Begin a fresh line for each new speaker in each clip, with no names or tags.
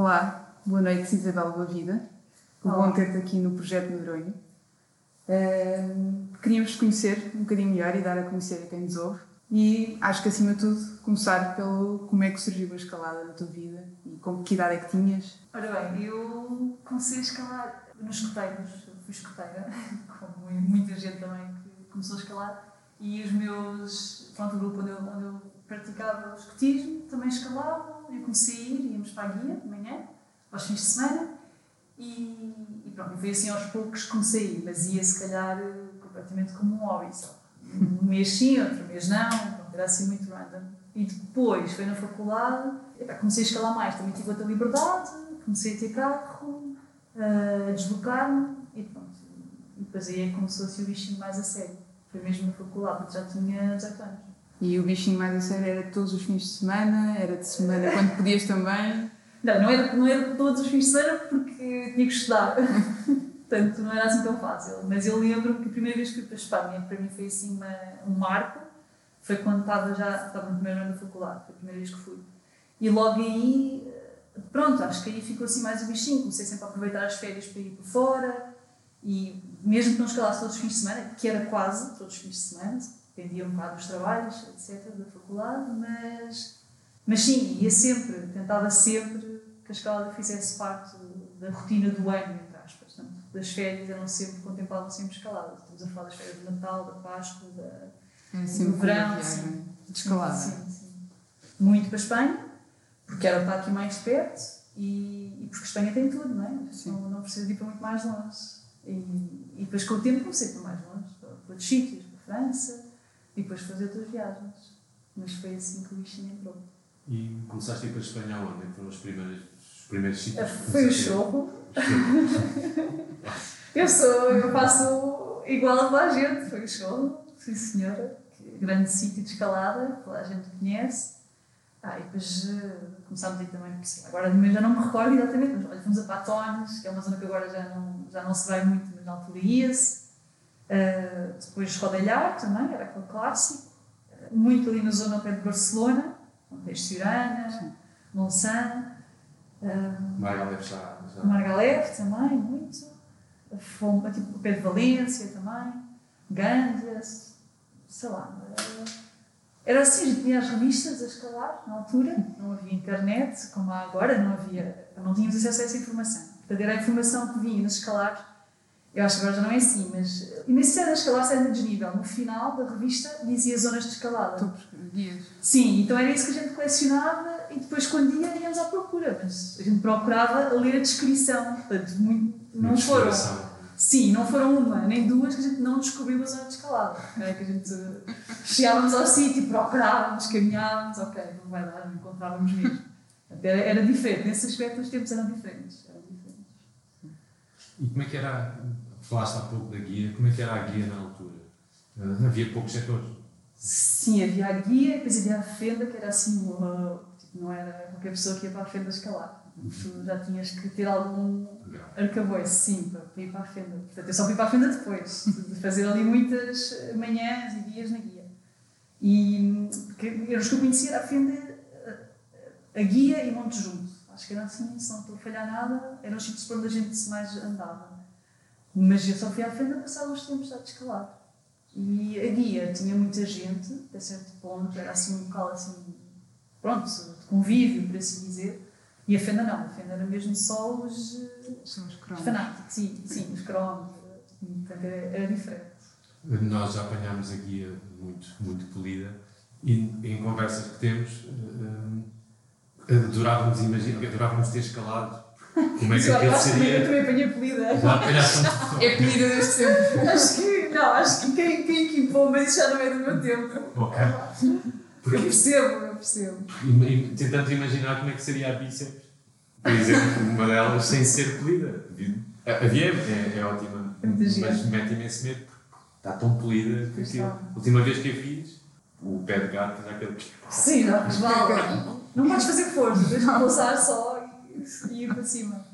Olá, boa noite Isabel Boa Vida. Que bom ter-te aqui no Projeto Medronho. Uh, queríamos conhecer um bocadinho melhor e dar a conhecer a quem nos ouve. E acho que acima de tudo começar pelo como é que surgiu a escalada na tua vida e com que idade é que tinhas.
Ora bem, eu comecei a escalar nos escoteiros, fui escoteira, como muita gente também que começou a escalar, e os meus, pronto, o grupo onde eu, onde eu praticava o escotismo também escalavam, eu comecei a ir, íamos para a guia de manhã, aos fins de semana, e, e pronto, foi assim aos poucos que comecei a ir, mas ia se calhar completamente como um hobby, sabe? Um mês sim, outro mês não, pronto, era assim muito random. E depois, foi na faculdade, comecei a escalar mais, também tive outra liberdade, comecei a ter carro, a deslocar-me e pronto. E depois aí é começou a ser o bichinho mais a sério. Foi mesmo na faculdade, porque já tinha 18 anos.
E o bichinho mais a sério era todos os fins de semana? Era de semana quando podias também?
Não, não era, não era todos os fins de semana porque tinha que estudar. Portanto, não era assim tão fácil. Mas eu lembro que a primeira vez que fui para a Espanha, para mim foi assim uma, um marco, foi quando estava já estava no primeiro ano da faculdade, foi a primeira vez que fui. E logo aí, pronto, acho que aí ficou assim mais o bichinho. Comecei sempre a aproveitar as férias para ir por fora e mesmo que não escalasse todos os fins de semana, que era quase todos os fins de semana, dependia um bocado dos trabalhos, etc., da faculdade, mas, mas sim, ia sempre, tentava sempre que a escalada fizesse parte da rotina do ano, entre aspas. Portanto, das férias eram sempre, contemplavam sempre escalada. Estamos a falar das férias de Natal, da Páscoa, da,
é do
verão.
De escalada.
Sim, sim. Muito para a Espanha, porque era para aqui mais perto e, e porque a Espanha tem tudo, não é? Não, não precisa ir para muito mais longe. E, e depois com o tempo comecei para mais longe, para outros sítios, para a França, e depois fazer outras viagens. Mas foi assim que o bichinho entrou.
E começaste a ir para a Espanha aonde? É foram os primeiros, os primeiros sítios?
Foi o Chorro. eu sou, eu faço igual a toda a gente, foi o Chorro, sim senhora. Grande sítio de escalada, toda a gente conhece. Ah, e depois uh, começámos a ir também, agora já não me recordo exatamente, mas olha, fomos a Patones, que é uma zona que agora já não, já não se vai muito, mas na altura ia-se. Uh, depois Rodelhar também, era aquele clássico. Uh, muito ali na zona ao pé de Barcelona, onde Cirana, Monsanto.
Uh, Margalef já, já.
Margalef também, muito. Fomos, tipo, ao pé de Valência também. Gandas, sei lá. Era assim, a gente tinha as revistas a escalar na altura, não havia internet, como há agora, não havia, não tínhamos acesso a essa informação. Portanto, era a informação que vinha nos escalares. Eu acho que agora já não é assim, mas. E nem sequer a escalar se era de desnível. No final da revista dizia zonas de escalada.
Topos, guias.
Sim, então era isso que a gente colecionava e depois, quando ia, íamos à procura. Mas a gente procurava ler a descrição. Portanto, muito, não foram. Sim, não foram uma nem duas que a gente não descobriu a zona de escalada. É? Que a gente chegávamos ao sítio, procurávamos, caminhávamos, ok, não vai dar, não encontrávamos mesmo. Era, era diferente, nesse aspecto os tempos eram diferentes.
E como é que era, falaste há pouco da guia, como é que era a guia na altura? Uh, havia poucos setores?
Sim, havia a guia, depois havia a fenda, que era assim, uh, tipo, não era qualquer pessoa que ia para a fenda escalar tu já tinhas que ter algum arcabouço, sim, para, ir para a fenda. Portanto, eu só fui para a fenda depois, de fazer ali muitas manhãs e dias na guia. E eram os que eu conhecia, a fenda, a, a guia e Monte Junto. Acho que era assim, se não estou a falhar nada, eram os sítios por onde a gente mais andava. Mas eu só fui à fenda passar uns tempos a escalar. E a guia tinha muita gente, até certo ponto, era assim um local assim, pronto, de convívio, por assim dizer e a Fenda não, a Fenda era mesmo só os,
São os,
os fanáticos, sim, sim, os cromos, portanto era, era, diferente.
Nós já apanhámos a guia muito, muito polida e em conversas que temos uh, adorávamos imaginar, adorávamos ter escalado como é que aquilo seria.
Eu também apanhei polida.
Já apanhaste
É polida desde sempre.
acho que, não, acho que quem, quem equipou, mas isso já não é do meu tempo.
Ok.
Porque, eu percebo, eu percebo.
Tentando imaginar como é que seria a bíceps, por exemplo, uma delas sem ser polida. Havia, é, é ótima,
é
mas mete imenso medo porque está tão polida que aquilo. A última vez que a fiz, o pé de gato já aquele.
Sim, não, resvala. Não podes fazer força, tens de pousar só e, e ir para cima.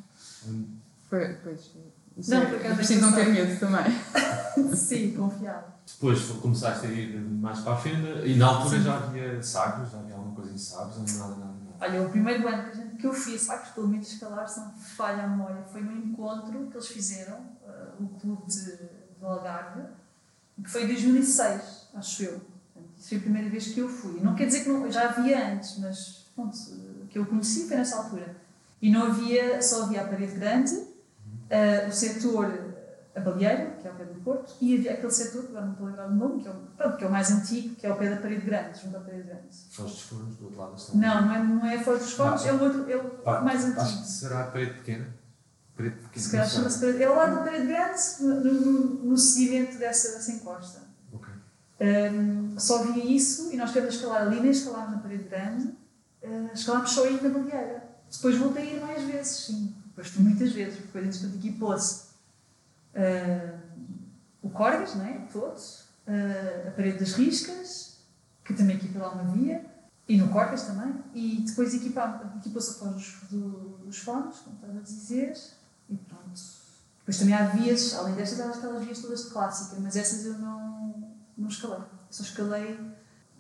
Pois, pois. Isso
não,
é, preciso não ter medo também.
Sim, confiar.
Depois concomeçaste a ir mais para a fenda e na altura Sim. já havia sagres, já havia alguma coisa em sagres ou nada, nada, nada?
Olha, o primeiro ano que a gente que eu fui a Sacos, pelo menos escalar, se não falha a memória, foi num encontro que eles fizeram, uh, o clube de, de Algarve, que foi em 2006, acho eu. Isso foi a primeira vez que eu fui. Não quer dizer que não, já havia antes, mas pronto, que eu conheci foi nessa altura. E não havia, só havia a parede grande, uh, o setor a Baleeira, que é ao pé do Porto, e havia aquele setor, que agora não estou a lembrar o nome, que é o, pronto, que é o mais antigo, que é ao pé da parede grande, junto à parede grande.
Foz dos Fundos, do outro lado da estação.
Não, não é, não é Foz dos
Ah,
é o outro, é o
Pá,
mais antigo.
Acho que será a parede pequena. Parede pequena.
Se calhar chama-se parede. É ao lado da parede grande, no, no, no seguimento dessa, dessa encosta.
Ok.
Um, só havia isso e nós queremos escalar ali, nem escalámos na parede grande, escalámos só aí na Baleeira. Depois voltei a ir mais vezes, sim. Depois fui muitas vezes, porque depois entretanto equipou-se uh, o Corgas, não é? Todos, uh, a parede das riscas, que também equipa lá uma via, e no Corgas também, e depois equipou-se a pós dos, do- dos fones, como estava a dizer, e pronto. Depois também há vias, além destas, há aquelas vias todas de clássica, mas essas eu não, não escalei. Só escalei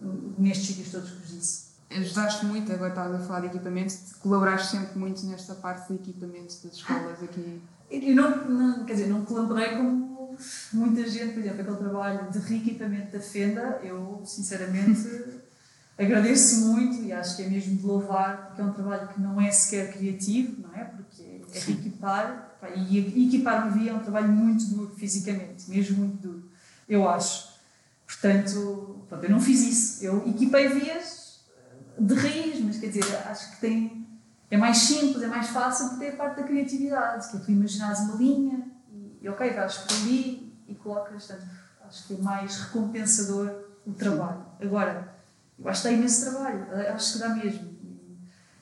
uh, nestes sítios todos que vos disse.
Ajudaste muito, agora estavas a falar de equipamento, colaboraste sempre muito nesta parte de equipamento das escolas aqui.
Eu não, não, quer dizer, não colaborei como muita gente, por exemplo, aquele trabalho de reequipamento da Fenda, eu sinceramente agradeço muito e acho que é mesmo de louvar, porque é um trabalho que não é sequer criativo, não é? Porque é reequipar, e equipar uma via é um trabalho muito duro fisicamente, mesmo muito duro, eu acho. Portanto, pronto, eu não fiz isso, eu equipei vias de raiz, mas quer dizer, acho que tem é mais simples, é mais fácil porque tem a parte da criatividade, que é tu imaginares uma linha e, e ok, vais por ali e colocas, portanto, acho que é mais recompensador o trabalho. Agora, eu acho que dá imenso trabalho, acho que dá mesmo.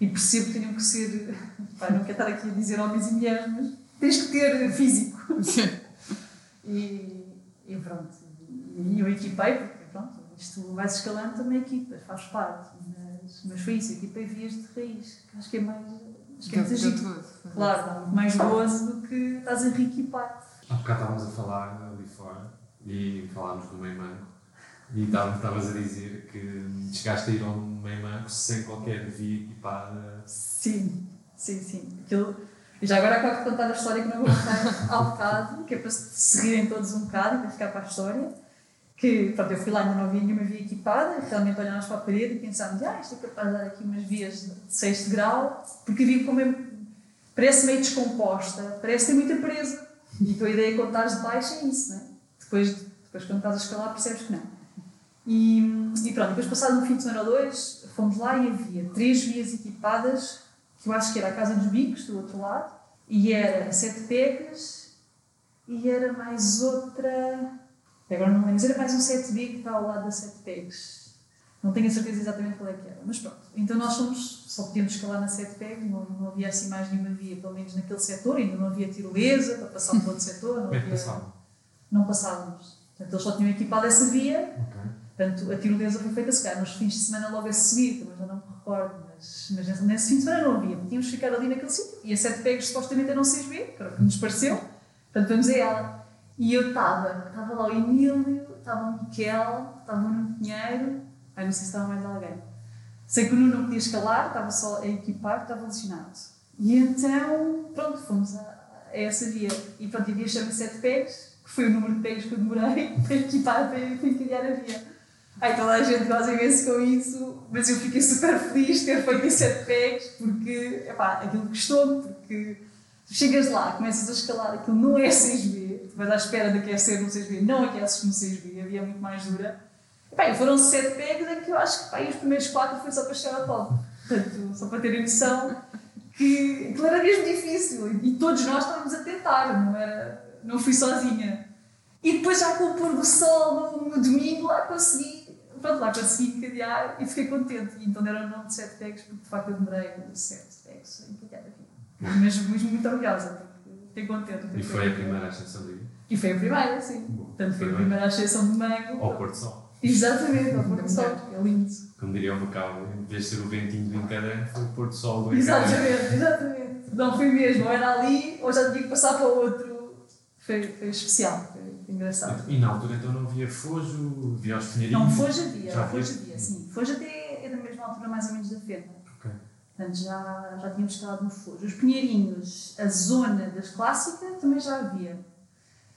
E, percebo que tenham que ser, pá, não quero estar aqui a dizer homens e mulheres, mas tens que ter físico. E, e pronto, e eu equipei, porque isto vais escalando também equipas, faz parte, mas, mas foi isso, equipei vias de raiz, que acho que é mais, acho que é muito agito. Claro, dá muito mais gozo do que estás a reequipar.
Há bocado estávamos a falar ali fora e falámos do meio manco e estavas a dizer que chegaste a ir ao meio manco sem qualquer via equipada.
Sim, sim, sim. Aquilo, e já agora acabo de contar a história que não vou contar ao bocado, que é para se rirem todos um bocado e para ficar para a história. Que, pronto, eu fui lá ainda não havia nenhuma via equipada, realmente olhámos para a parede e pensámos, ah, isto é capaz de dar aqui umas vias de sexto grau, porque vi como é, parece meio descomposta, parece ter muita presa. E a tua ideia quando estás de baixo é isso, não é? Depois, depois quando estás a escalar percebes que não. E, e pronto, depois passado um fim de semana ou dois, fomos lá e havia três vias equipadas, que eu acho que era a Casa dos Bicos, do outro lado, e era a Sete Pegas, e era mais outra. Agora não lembro, mas era mais um Sete B que está ao lado da Sete Pegas. Não tenho a certeza exatamente qual é que era, mas pronto. Então nós fomos, só podíamos escalar na Sete Pegas, não, não havia assim mais nenhuma via, pelo menos naquele setor, ainda não havia tirolesa para passar para outro setor, não havia. Não passávamos. Portanto, eles só tinham equipado essa via
Ok.
Portanto, a tirolesa foi feita se calhar nos fins de semana logo a seguir, também já não me recordo, mas, mas nesse, fim de semana não havia. Tínhamos que ficar ali naquele sítio. E a Sete Pegos supostamente eram 6B, que era o que nos pareceu. Portanto, vamos a ela. E eu estava, estava lá o Emílio, estava o Miquel, estava o Nuno Pinheiro, ai, não sei se estava mais alguém. Sei que o Nuno não podia escalar, estava só a equipar, estava lesionado. E então, pronto, fomos a, a essa via. E pronto, a via chama Sete Pegos, que foi o número de pegos que eu demorei para equipar, para, para criar a via. Ai, toda a gente goza imenso com isso, mas eu fiquei super feliz de ter feito em sete pegs, porque, epá, aquilo gostou-me, porque chegas lá, começas a escalar, aquilo não é 6B, tu vais à espera de aquecer no 6B, não aqueces no 6B, havia muito mais dura. E foram sete pegs em que eu acho que e os primeiros quatro foi só para chegar ao top. Portanto, só para terem noção que aquilo era mesmo difícil e todos nós estávamos a tentar, não, era, não fui sozinha. E depois já com o pôr do sol no, no domingo lá consegui, pronto, lá consegui encadear e fiquei contente. E então deram o nome de 7 pegs porque de facto eu demorei 7 pegs a encadear. Mas, mas muito orgulhosa, fiquei contente.
E foi a primeira ascensão dia?
E foi a primeira, sim.
Bom,
Portanto, foi a primeira ascensão de mango.
Ao Porto Sol.
Exatamente, ao pôr do sol, é lindo.
Como diria o Macau, em vez de ser o ventinho do encadrante, foi o Porto Sol do.
Exatamente, exatamente. Não foi mesmo, ou era ali ou já tinha que passar para o outro. Foi, foi especial, foi engraçado.
E na altura então não havia Fojo, havia os Pinheirinhos.
Não, Foz havia,
Já
Foz
havia?
sim. Foz até é da mesma altura mais ou menos da Fenda. Portanto, já, já tínhamos escalado no Foz. Os Pinheirinhos, a zona das clássicas também já havia.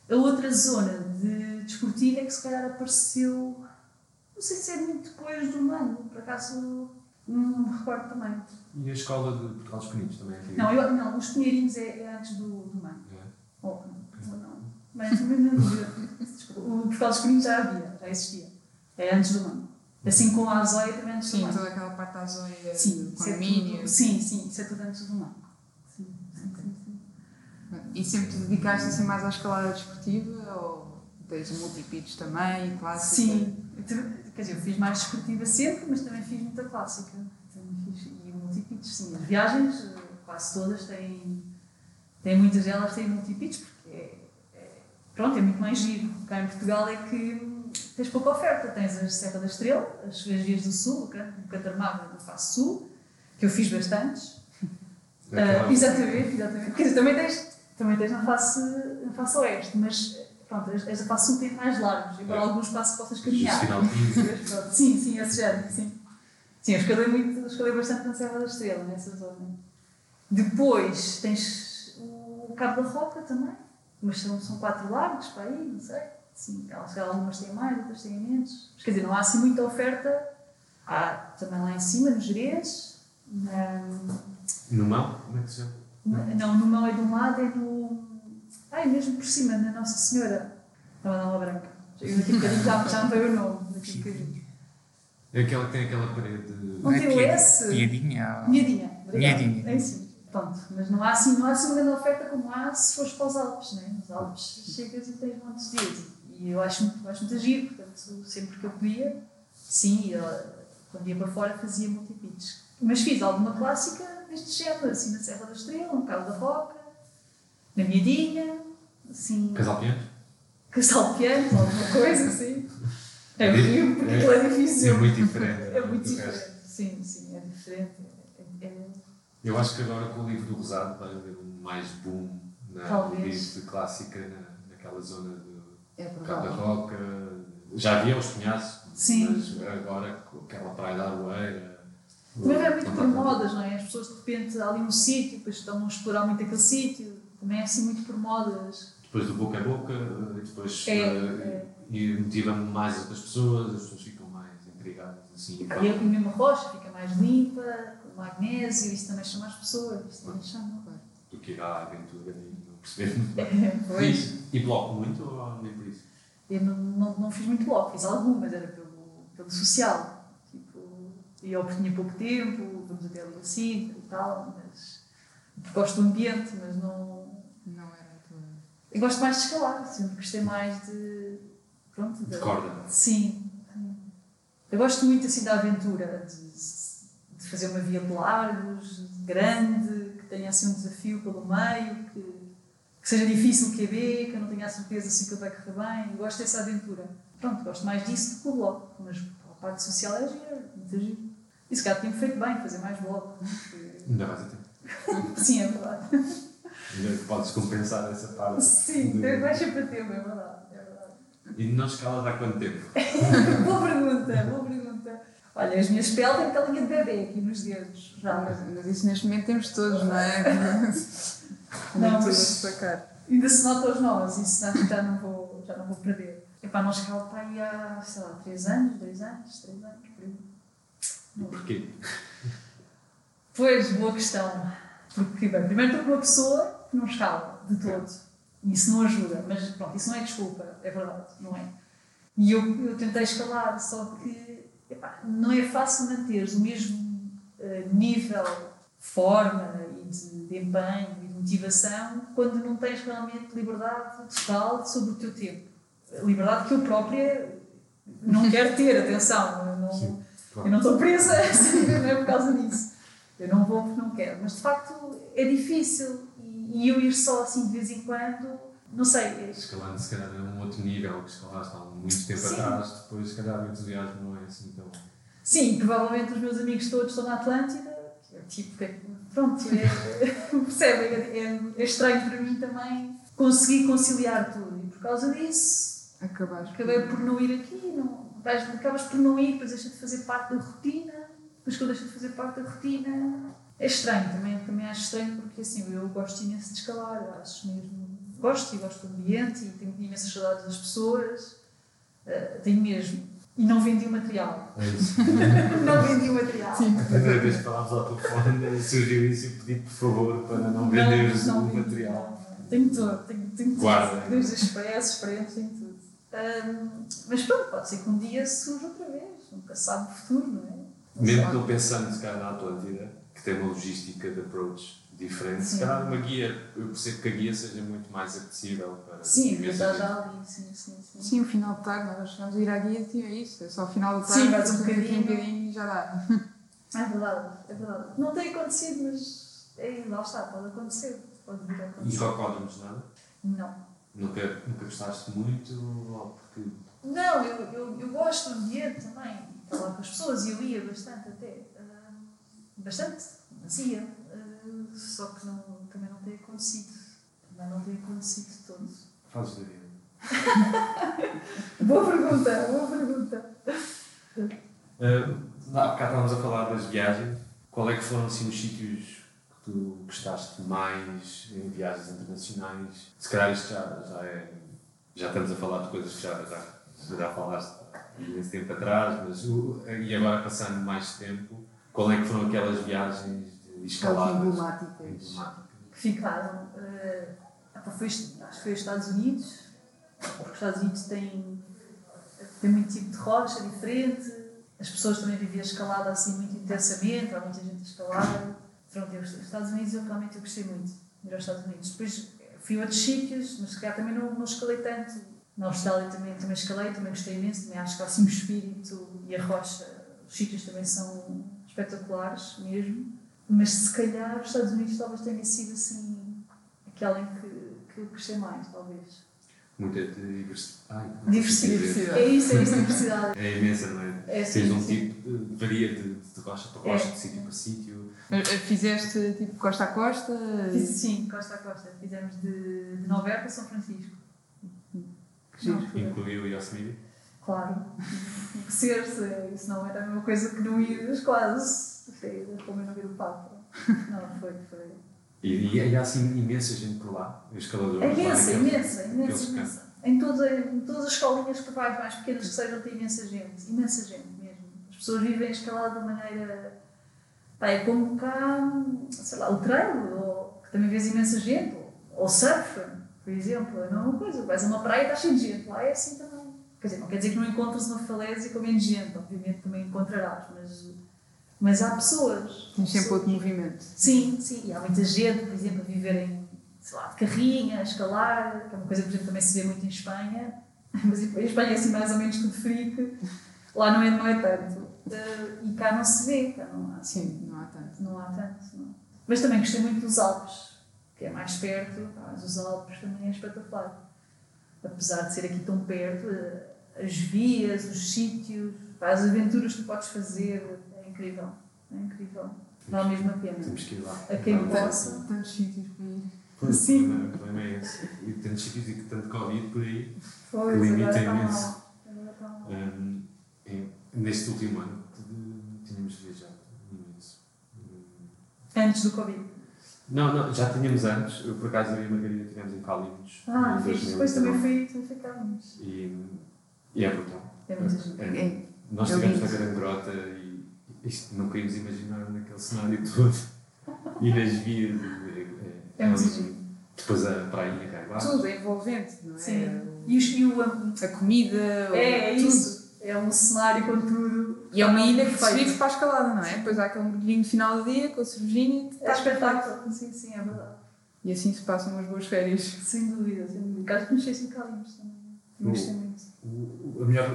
A outra zona de desportiva é que se calhar apareceu, não sei se é muito depois do Mano, por acaso não me recordo também.
E a escola de Portugal dos Pequeninos também aqui?
Não, eu, não os Pinheirinhos é, é antes do, do Mano.
É.
Oh, não, não. Mas não Desculpa, o Portugal dos Pequeninos já havia, já existia. É antes do Mano. Assim como a Azóia também antes do
Sim,
Mano.
toda aquela parte da Azóia,
Sim,
condomínio.
sim, sim, isso é tudo antes do Mano. Sim, sim, sim, sim.
E sempre te dedicaste assim mais à escalada desportiva ou tens multipitch também, clássica?
Sim, quer dizer, eu fiz mais desportiva sempre, mas também fiz muita clássica. Também fiz, e multipitch, sim. As viagens, eh, quase todas têm, têm muitas delas têm multipitch, porque é, é- pronto, é muito mais giro. Cá em Portugal é que tens pouca oferta. Tens a Serra da Estrela, as, as Vias do Sul, o Catarmava do Face Sul, que eu fiz bastantes. Ah, exatamente, exatamente. Quer dizer, também tens, também tens na, face, na face oeste, mas pronto, da face sul têm mais largos, embora
É.
algum espaço possas caminhar.
final de 15.
Mas Sim, sim, esse género, sim. Sim, eu escalei, muito, escalei bastante na Serra da Estrela, nessa zona. Depois tens o Cabo da Roca também, mas são, são quatro largos para aí, não sei. Sim, elas, algumas têm mais, outras têm menos. Mas quer dizer, não há assim muita oferta. Há também lá em cima, nos Jerez, na,
No mão? Como é que se chama?
não, no mão é de um lado, é no. Ai, mesmo por cima, na Nossa Senhora. Estava a dar uma branca. Eu daqui a bocadinho já, já me veio o nome. Daqui a bocadinho.
É aquela que tem aquela parede.
Não tem o S? Miadinha. obrigada.
Miadinha.
É isso. Pronto, mas não há assim, não há assim uma grande oferta como há se fores para os Alpes, né? Nos Alpes chegas e tens montes de dias. E eu acho muito, acho muito agir, portanto, sempre que eu podia, sim, eu, quando ia para fora fazia multipitches. Mas fiz alguma clássica deste género, assim na Serra da Estrela, no Cabo da Roca, na Miadinha, assim,
Casal Piano?
casal de pianos, alguma coisa assim. É
É-
horrível, porque
é-
aquilo é difícil.
É muito diferente.
É muito
do resto.
diferente, sim, sim, é diferente. É, é,
Eu acho que agora com o livro do Rosado vai haver um mais boom na
Talvez.
livro de clássica na, naquela zona do
É
Cabo da. Roca. Já havia os penhascos,
Sim.
mas agora aquela praia da Aroeira.
Também é muito por modas, não é? As pessoas de repente há ali um sítio, depois estão a explorar muito aquele sítio. Também é assim muito por modas.
Depois do boca a boca, e depois
É,
eh,
é.
e motiva mais outras pessoas, as pessoas ficam mais intrigadas. Assim,
E a mesma rocha fica mais limpa, com magnésio, isso também chama as pessoas. Isso também chama.
do que ir à aventura e não perceber.
Pois.
E, e bloco muito ou nem por isso?
Eu não, não, não fiz muito bloco, fiz algumas, era pelo, pelo social. Tipo, ia ao porque tinha pouco tempo, vamos até ali assim e tal, mas. Gosto do ambiente, mas não.
Não era a tua.
Eu gosto mais de escalar, sempre gostei mais de. Pronto,
De corda.
Sim. Eu gosto muito assim da aventura, de, de fazer uma via de largos, grande, que tenha assim um desafio pelo meio, que, que seja difícil de caber, que eu não tenha a certeza se aquilo vai correr bem. Eu gosto dessa aventura. Pronto, gosto mais disso do que do bloco, mas a parte social é gira, é muito giro. E se calhar tinha feito bem fazer mais bloco. porque-
Ainda vais a tempo.
Sim, é verdade.
Ainda podes compensar essa parte.
Sim,
de-
vai sempre a tempo, é verdade. É verdade.
E não escalas há quanto tempo?
boa pergunta, boa pergunta. Olha, as minhas peles têm aquela linha de bebê aqui nos dedos. Já,
Mas, mas isso neste momento temos todos, não é?
Não, mas- ainda se nota os nós, isso não- já não vou, já não vou perder. Epá, não escalo para aí há, sei lá, 3 anos, 2 anos, 3 anos, por aí.
E porquê?
Pois, boa questão. Porque, bem, primeiro estou com uma pessoa que não escala de todo. E isso não ajuda. Mas, pronto, isso não é desculpa, é verdade, não é? E eu, eu tentei escalar, só que epá, não é fácil manteres o mesmo eh, nível de forma e de, de empenho motivação quando não tens realmente liberdade total sobre o teu tempo. Liberdade que eu própria não quero ter, atenção. Eu não,
Sim, claro.
eu não estou presa não é por causa disso. Eu não vou porque não quero. Mas de facto é difícil. E, e eu ir só assim de vez em quando, não sei. é-
Escalando se calhar a um outro nível que escalaste há muito tempo
Sim.
atrás, depois se calhar o entusiasmo não é assim tão.
Sim, provavelmente os meus amigos todos estão na Atlântida. Tipo, pronto, é, percebem? É, é, é estranho para mim também conseguir conciliar tudo. E por causa disso,
Acabaste.
acabei por não ir aqui. Não, vais- acabas por não ir, depois deixa de fazer parte da rotina. Depois que eu deixo de fazer parte da rotina, É estranho, também, também acho estranho porque assim, eu gosto imenso de escalar, acho mesmo. Gosto e gosto do ambiente e tenho imensas saudades das pessoas, uh, tenho mesmo. E não vendi o material.
É isso.
não vendi o material.
Sim.
A primeira vez que falámos ao telefone surgiu isso e pedi por favor para não venderes
não
o
vendi,
material.
não. Tenho tudo, tenho, tenho tudo.
Guarda.
Desde as peças, frentes, tenho tudo. Ahm, mas pronto, pode ser que um dia surja outra vez, nunca sabe o futuro, não é? Não
Mesmo eu pensando se calhar na Atlântida, que tem uma logística de approach diferente, se
Sim.
calhar uma guia, eu percebo que a guia seja muito mais apetecível para
Sim, já ali, sim, sim, sim.
Sim, o final de tarde, nós chegamos a ir à guia e é isso. É só o final de
Sim,
tarde,
vais um
fazemos aqui
bocadinho.
um bocadinho e já dá.
É verdade, é verdade. Não tem acontecido, mas é, lá está, pode acontecer. Pode vir a
E
acontecer.
rocódromos nada?
Não.
Nunca, nunca gostaste muito ou porque
Não, eu, eu, eu gosto do ambiente também, falar com as pessoas e eu ia bastante até. ah, bastante, mas ia. Só que não, também não tem acontecido. Também não tem acontecido de todo.
fazes da vida?
Boa pergunta, boa pergunta.
Uh, há bocado estávamos a falar das viagens. Qual é que foram assim, os sítios que tu gostaste mais em viagens internacionais? Se calhar isto já, já é. Já estamos a falar de coisas que já, já, já falaste há imenso tempo atrás, mas o- e agora passando mais tempo, qual é que foram aquelas viagens de escaladas
emblemáticas.
emblemáticas?
Que ficaram. pá, foi, acho que foi os Estados Unidos, porque os Estados Unidos têm, têm muito tipo de rocha diferente, as pessoas também viviam a escalada assim muito intensamente, há muita gente a escalar. Pronto, os Estados Unidos eu realmente eu gostei muito de ir aos Estados Unidos. Depois fui a outros sítios, mas se calhar também não, não escalei tanto. Na Austrália também, também escalei, também gostei imenso, também acho que há assim o espírito e a rocha, os sítios também são espetaculares mesmo. Mas se calhar os Estados Unidos talvez tenha sido assim aquela em que, que eu gostei mais, talvez.
Muita diversidade. Ai,
Diversidade.
Diversidade.
É isso, é isso, diversidade.
É imensa, não é?
É,
Tens
sim,
um
sim.
tipo, de- varia de, de rocha para rocha,
É.
de sítio para sítio.
Mas, eh, Fizeste tipo costa a costa?
Fiz- Sim, costa a costa. Fizemos de, de Nova Iorque a São Francisco.
Que.
Não,
Incluiu o Yosemite.
Claro. Tinha que ser, se isso não era a mesma coisa que não ias quase. Foi como eu não vir o Papa. Não, foi, foi.
E, e há assim imensa gente por lá, escaladores.
É
lá
imensa,
naqueles-
imensa, imensa,
aqueles
imensa. Em, toda, em todas as escolinhas que vais mais pequenas que sejam, tem imensa gente. Imensa gente mesmo. As pessoas vivem a escalar de maneira. Pá, é como cá, sei lá, o trail, ou, que também vês imensa gente. Ou, ou surf, por exemplo. É a mesma coisa. Vais a uma praia e está cheio de gente. Lá é assim também. Quer dizer, não quer dizer que não encontres uma falésia com menos gente. Obviamente também encontrarás, mas, mas há pessoas.
Tens sempre outro movimento.
Sim, sim. E há muita gente, por exemplo, a viver em, sei lá, de carrinha, a escalar, que é uma coisa que, por exemplo, também se vê muito em Espanha. Mas em Espanha é assim mais ou menos tudo freak. Lá não é, não é tanto. Eh, E cá não se vê, cá não há,
Sim, não há tanto.
não há tanto. Não. Mas também gostei muito dos Alpes, que é mais perto, mas os Alpes também é espetacular. Apesar de ser aqui tão perto, eh, as vias, os sítios, as aventuras que tu podes fazer, incrível. É incrível. Mesmo a pena.
Temos que ir lá.
A quem
Vamos.
possa.
Tantos, sítios para ir.
Pois,
Sim.
O problema, o é esse. E tantos sítios e que tanto Covid por aí.
Pois,
Limita
agora está
imenso.
mal.
hum, em- neste último ano, tínhamos viajado imenso. Hum,
Antes do Covid.
Não, não, já tínhamos antes. Eu, por acaso, eu e a Margarida estivemos em Calinos.
Ah,
em
fixe. Depois também
2019.
fui, também ficámos.
E, e é brutal.
É gente.
É-
É,
Nós
É
estivemos na Grande Grota e isto não queríamos imaginar naquele cenário todo. E nas vias. É,
É muito
ali-
giro.
Depois a prainha cá embaixo.
tudo é envolvente, não é?
Sim. E, os, e o. um,
A comida,
É, é
tudo.
isso. É um cenário com tudo.
E é uma ilha que se vive para a escalada, não é? Depois há aquele mergulhinho no final do dia com a cervejinha
É
está
espetáculo. Sim, sim, é verdade.
E assim se passam umas boas férias.
Sem dúvida, sem dúvida. Acho que nos fez um Calimos também. Gostei muito.
O- o- A, melhor,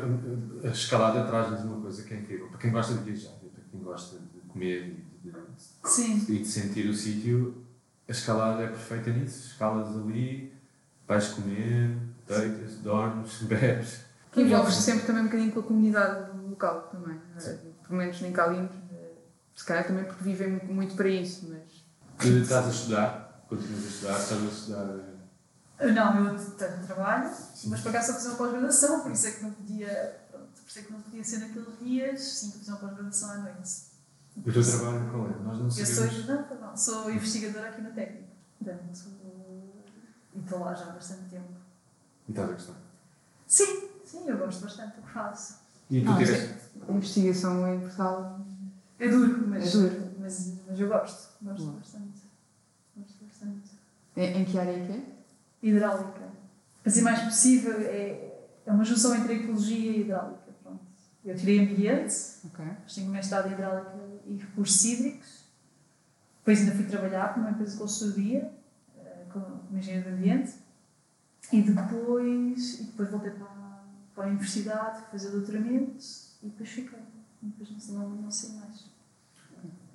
a escalada traz-nos uma coisa que é incrível. Para quem gosta de viajar quem gosta de comer e de,
Sim.
e de sentir o sítio, a escalada é perfeita nisso. Escalas ali, vais comer, deitas, dormes, bebes.
Que envolves-te sempre também um bocadinho com a comunidade local também. eh, Pelo menos em Calinos. eh, Se calhar também porque vivem muito- para isso, mas.
Tu estás a estudar, continuas a estudar, estás a estudar.
Não, eu tenho trabalho, mas por acaso só fiz uma pós-graduação, por isso é que não podia. Por isso é que não podia ser naqueles dias. Sim, fiz uma pós-graduação à noite.
O teu trabalho qual é? Nós não
Eu sou
sabemos.
ajudante, não, sou investigadora aqui na técnica. Portanto, e estou lá já há bastante tempo.
E estás a gostar.
Sim, sim, eu gosto bastante do que faço.
E tu tiveste.
A investigação em Portugal
É duro, mas,
É duro.
mas, mas eu gosto. Gosto bastante. Gosto bastante.
em, em que área é que é?
Hidráulica. Para ser mais possível, é, é uma junção entre ecologia e hidráulica. Eu tirei ambiente,
Ok.
depois tenho mestrado em hidráulica e recursos hídricos. Depois ainda fui trabalhar para uma empresa de consultoria, eh, como engenheiro de ambiente. E depois, e depois voltei para, a- para a universidade, fazer doutoramento e depois fiquei. E depois não, sei- não, não sei mais.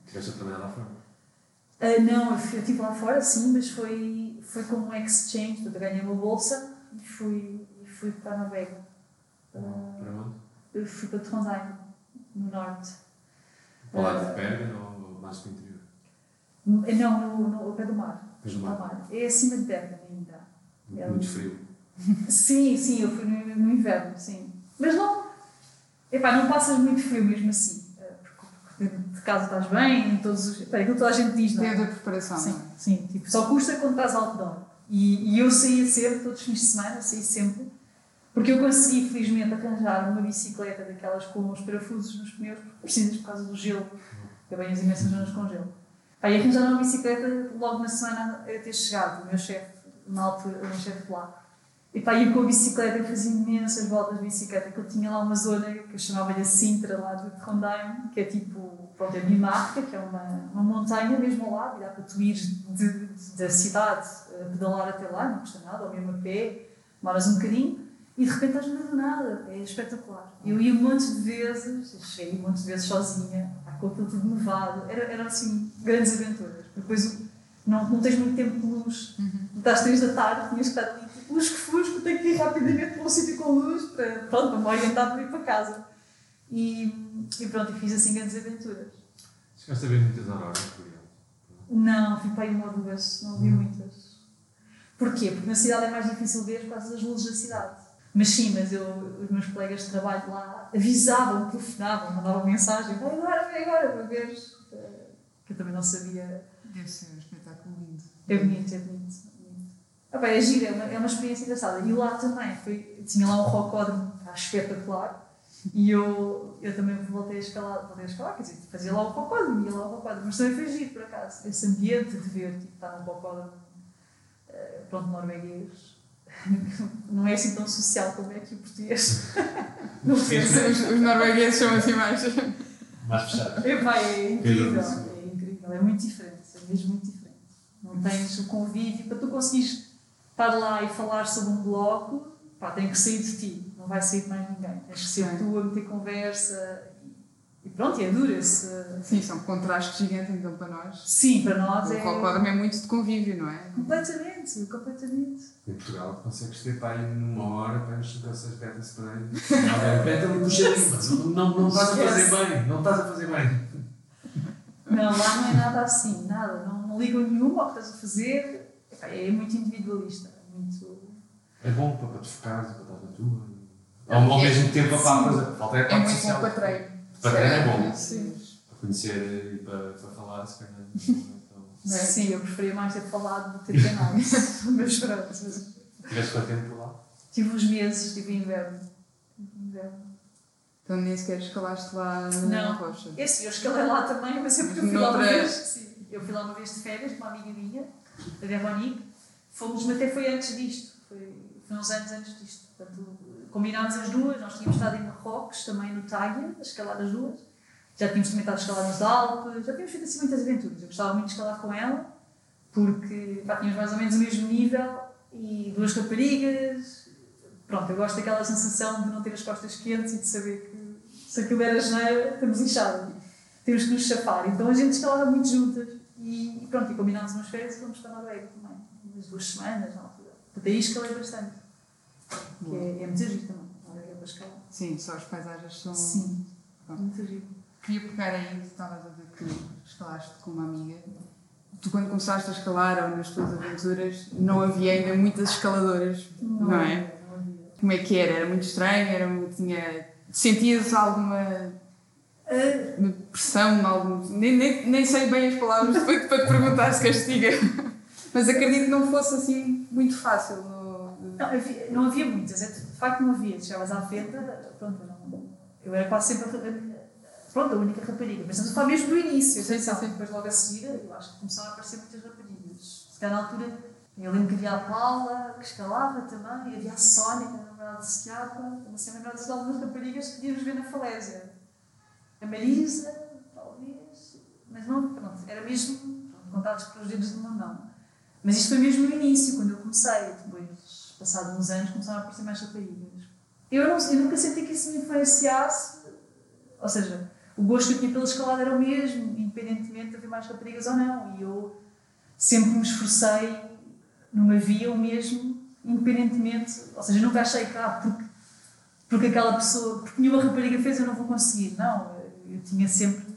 Tiveste a trabalhar lá fora.
Ah, não, eu, fui- eu estive lá fora, sim, mas foi, foi como um exchange. Portanto, eu ganhei uma bolsa e fui, fui para a Noruega.
Para
Ah,
onde?
Eu fui para Trondheim, no norte.
Para lá de Bergen ou mais para o interior?
Não, no, no, ao pé do mar.
Pé do
Ao
mar.
mar. É acima de Bergen ainda. É
Muito frio.
Sim, sim, eu fui no, no inverno, sim. Mas não. Epá, não passas muito frio mesmo assim. eh, Porque, de casa estás bem, em todos os. Epá, aquilo toda a gente diz, não é?
Desde a preparação,
Sim,
é?
sim. Tipo, só custa quando estás outdoor. E, e eu saía sempre, todos os fins de semana, saí sempre. Porque eu consegui, felizmente, arranjar uma bicicleta daquelas com os parafusos nos pneus, precisas por causa do gelo. Venho as imensas zonas com gelo. Pá, e arranjar uma bicicleta logo na semana a ter chegado. O meu chefe, na altura, o meu chefe lá. E pá, ia com a bicicleta, eu fazia imensas voltas de bicicleta, que eu tinha lá uma zona que eu chamava-lhe Sintra, lá de Trondheim, que é tipo, pronto, é Dinamarca, que é uma, uma montanha mesmo ao lado, e dá para tu de- da cidade pedalar até lá, não custa nada, ou mesmo a pé, demoras um bocadinho, e de repente estás no meio do nada, é espetacular. Eu ia montes de vezes, cheguei montes de vezes sozinha, com aquilo tudo nevado, era, eram assim grandes aventuras. Depois não, não tens muito tempo de luz, das três da tarde, tinhas que estar ali, tipo, lusco-fusco, tenho que ir rapidamente para um sítio com luz, para, pronto, para me orientar para ir para casa. E, e pronto, e fiz assim grandes aventuras.
Chegaste a ver muitas auroras, por exemplo.
Não, fui para aí uma ou duas, não vi muitas. Porquê? Porque na cidade é mais difícil ver por causa das luzes da cidade. Mas sim, mas eu, os meus colegas de trabalho lá avisavam, telefonavam, mandavam mensagem, vai agora, vai agora, para. Eh, Que eu também não sabia.
Deve ser um espetáculo lindo.
É bonito, é bonito. É, bonito. Ah, pá, é gira, é uma, é uma experiência engraçada. E lá também, foi, tinha lá um rocódromo espetacular. E eu, eu também voltei a escalar, voltei a escalar, quer dizer, fazia lá o rocódromo, ia lá o rocódromo, mas também foi giro, por acaso. Esse ambiente de ver, tipo, estar num rocódromo, eh, pronto, norueguês, não é assim tão social como é aqui o português. Não
Os,
pensa.
os noruegueses são assim mais.
Mais fechado.
Epá, é incrível, é incrível, é muito diferente, é mesmo muito diferente. Não tens o convívio, para tu conseguires estar lá e falar sobre um bloco, pá, tem que sair de ti, não vai sair de mais ninguém. Tens que ser tu a meter conversa e, pronto, e é duro esse.
Sim, são contrastes gigantes então para nós.
Sim, para nós
O
é.
rocódromo é muito de convívio, não é?
Completamente, completamente.
Em Portugal consegues ter para aí numa hora para nos betas para aí.
Aperta ali puxadinho, mas não, não, não estás a fazer bem. Não estás a fazer bem.
Não, lá não é nada assim, nada, não, não ligam nenhuma ao que estás a fazer, é muito individualista, é muito.
É bom para, para te focares, para estar na tua. Ao, ao mesmo tempo, a coisa. Falta é a
É
parte
muito
social.
bom para treino.
Para é bom.
Sim.
Para conhecer e para, para falar, se calhar. Então,
Não é?
Sim, eu preferia mais ter falado do que ter treinado. Mas pronto.
Tiveste quanto tempo por lá?
Tive uns meses, tive inverno. Inverno.
Então nem sequer escalaste lá na
Não.
rocha.
Esse, eu escalei lá também, mas eu fui lá uma vez. Sim, eu fui lá uma vez de férias com uma amiga minha, a Veronique. Fomos, mas até foi antes disto. Foi, foi uns anos antes disto. Portanto, combinámos as duas. Nós tínhamos estado em Marrocos, também no Táguia, a escalar as duas. Já tínhamos também estado a escalar nos Alpes. Já tínhamos feito assim muitas aventuras. Eu gostava muito de escalar com ela, porque pá, tínhamos mais ou menos o mesmo nível e duas raparigas. Pronto, eu gosto daquela sensação de não ter as costas quentes e de saber que se aquilo era janeiro, estamos lixados. Temos que nos chafar. Então a gente escalava muito juntas e, pronto, e combinámos umas férias e fomos para a Noruega também. Umas duas semanas na altura. Portanto, aí escalei bastante. Que é, é muito giro também. A Noruega para escalar.
Sim, só as paisagens são.
Sim,
Pronto.
muito giro.
Queria pegar aí, tu estavas a dizer que escalaste com uma amiga. Tu, quando começaste a escalar ou nas tuas aventuras, não havia ainda muitas escaladoras, não, é?
havia, Não havia.
Como é que era? Era muito estranho? Era, tinha, sentias alguma Uma pressão, algum. Nem, nem, nem sei bem as palavras depois para te perguntar se castiga. Mas acredito que não fosse assim muito fácil.
Não, havia, não havia muitas, é, de facto não havia. Chegavas à feta, pronto, não, eu era quase sempre a, pronto, a única rapariga. Mas estamos a falar mesmo do início,
Sim, sim, sim.
Depois logo a seguir, eu acho que começaram a aparecer muitas raparigas. Se calhar na altura, eu lembro que havia a Paula, que escalava também, havia a Sónia, que era namorada de Sequiapa. Não sei lembrar de algumas raparigas que podíamos ver na falésia. A Marisa, talvez, mas não, pronto, era mesmo pronto, contados pelos dedos de uma mão. Mas isto foi mesmo no início, quando eu comecei, depois, passados uns anos, começaram a aparecer mais raparigas. Eu, não, eu nunca senti que isso me influenciasse, ou seja, o gosto que eu tinha pela escalada era o mesmo, independentemente de haver mais raparigas ou não. E eu sempre me esforcei numa via o mesmo, independentemente, ou seja, nunca achei que, ah, porque, porque aquela pessoa, porque nenhuma rapariga fez, eu não vou conseguir. Não, eu tinha sempre.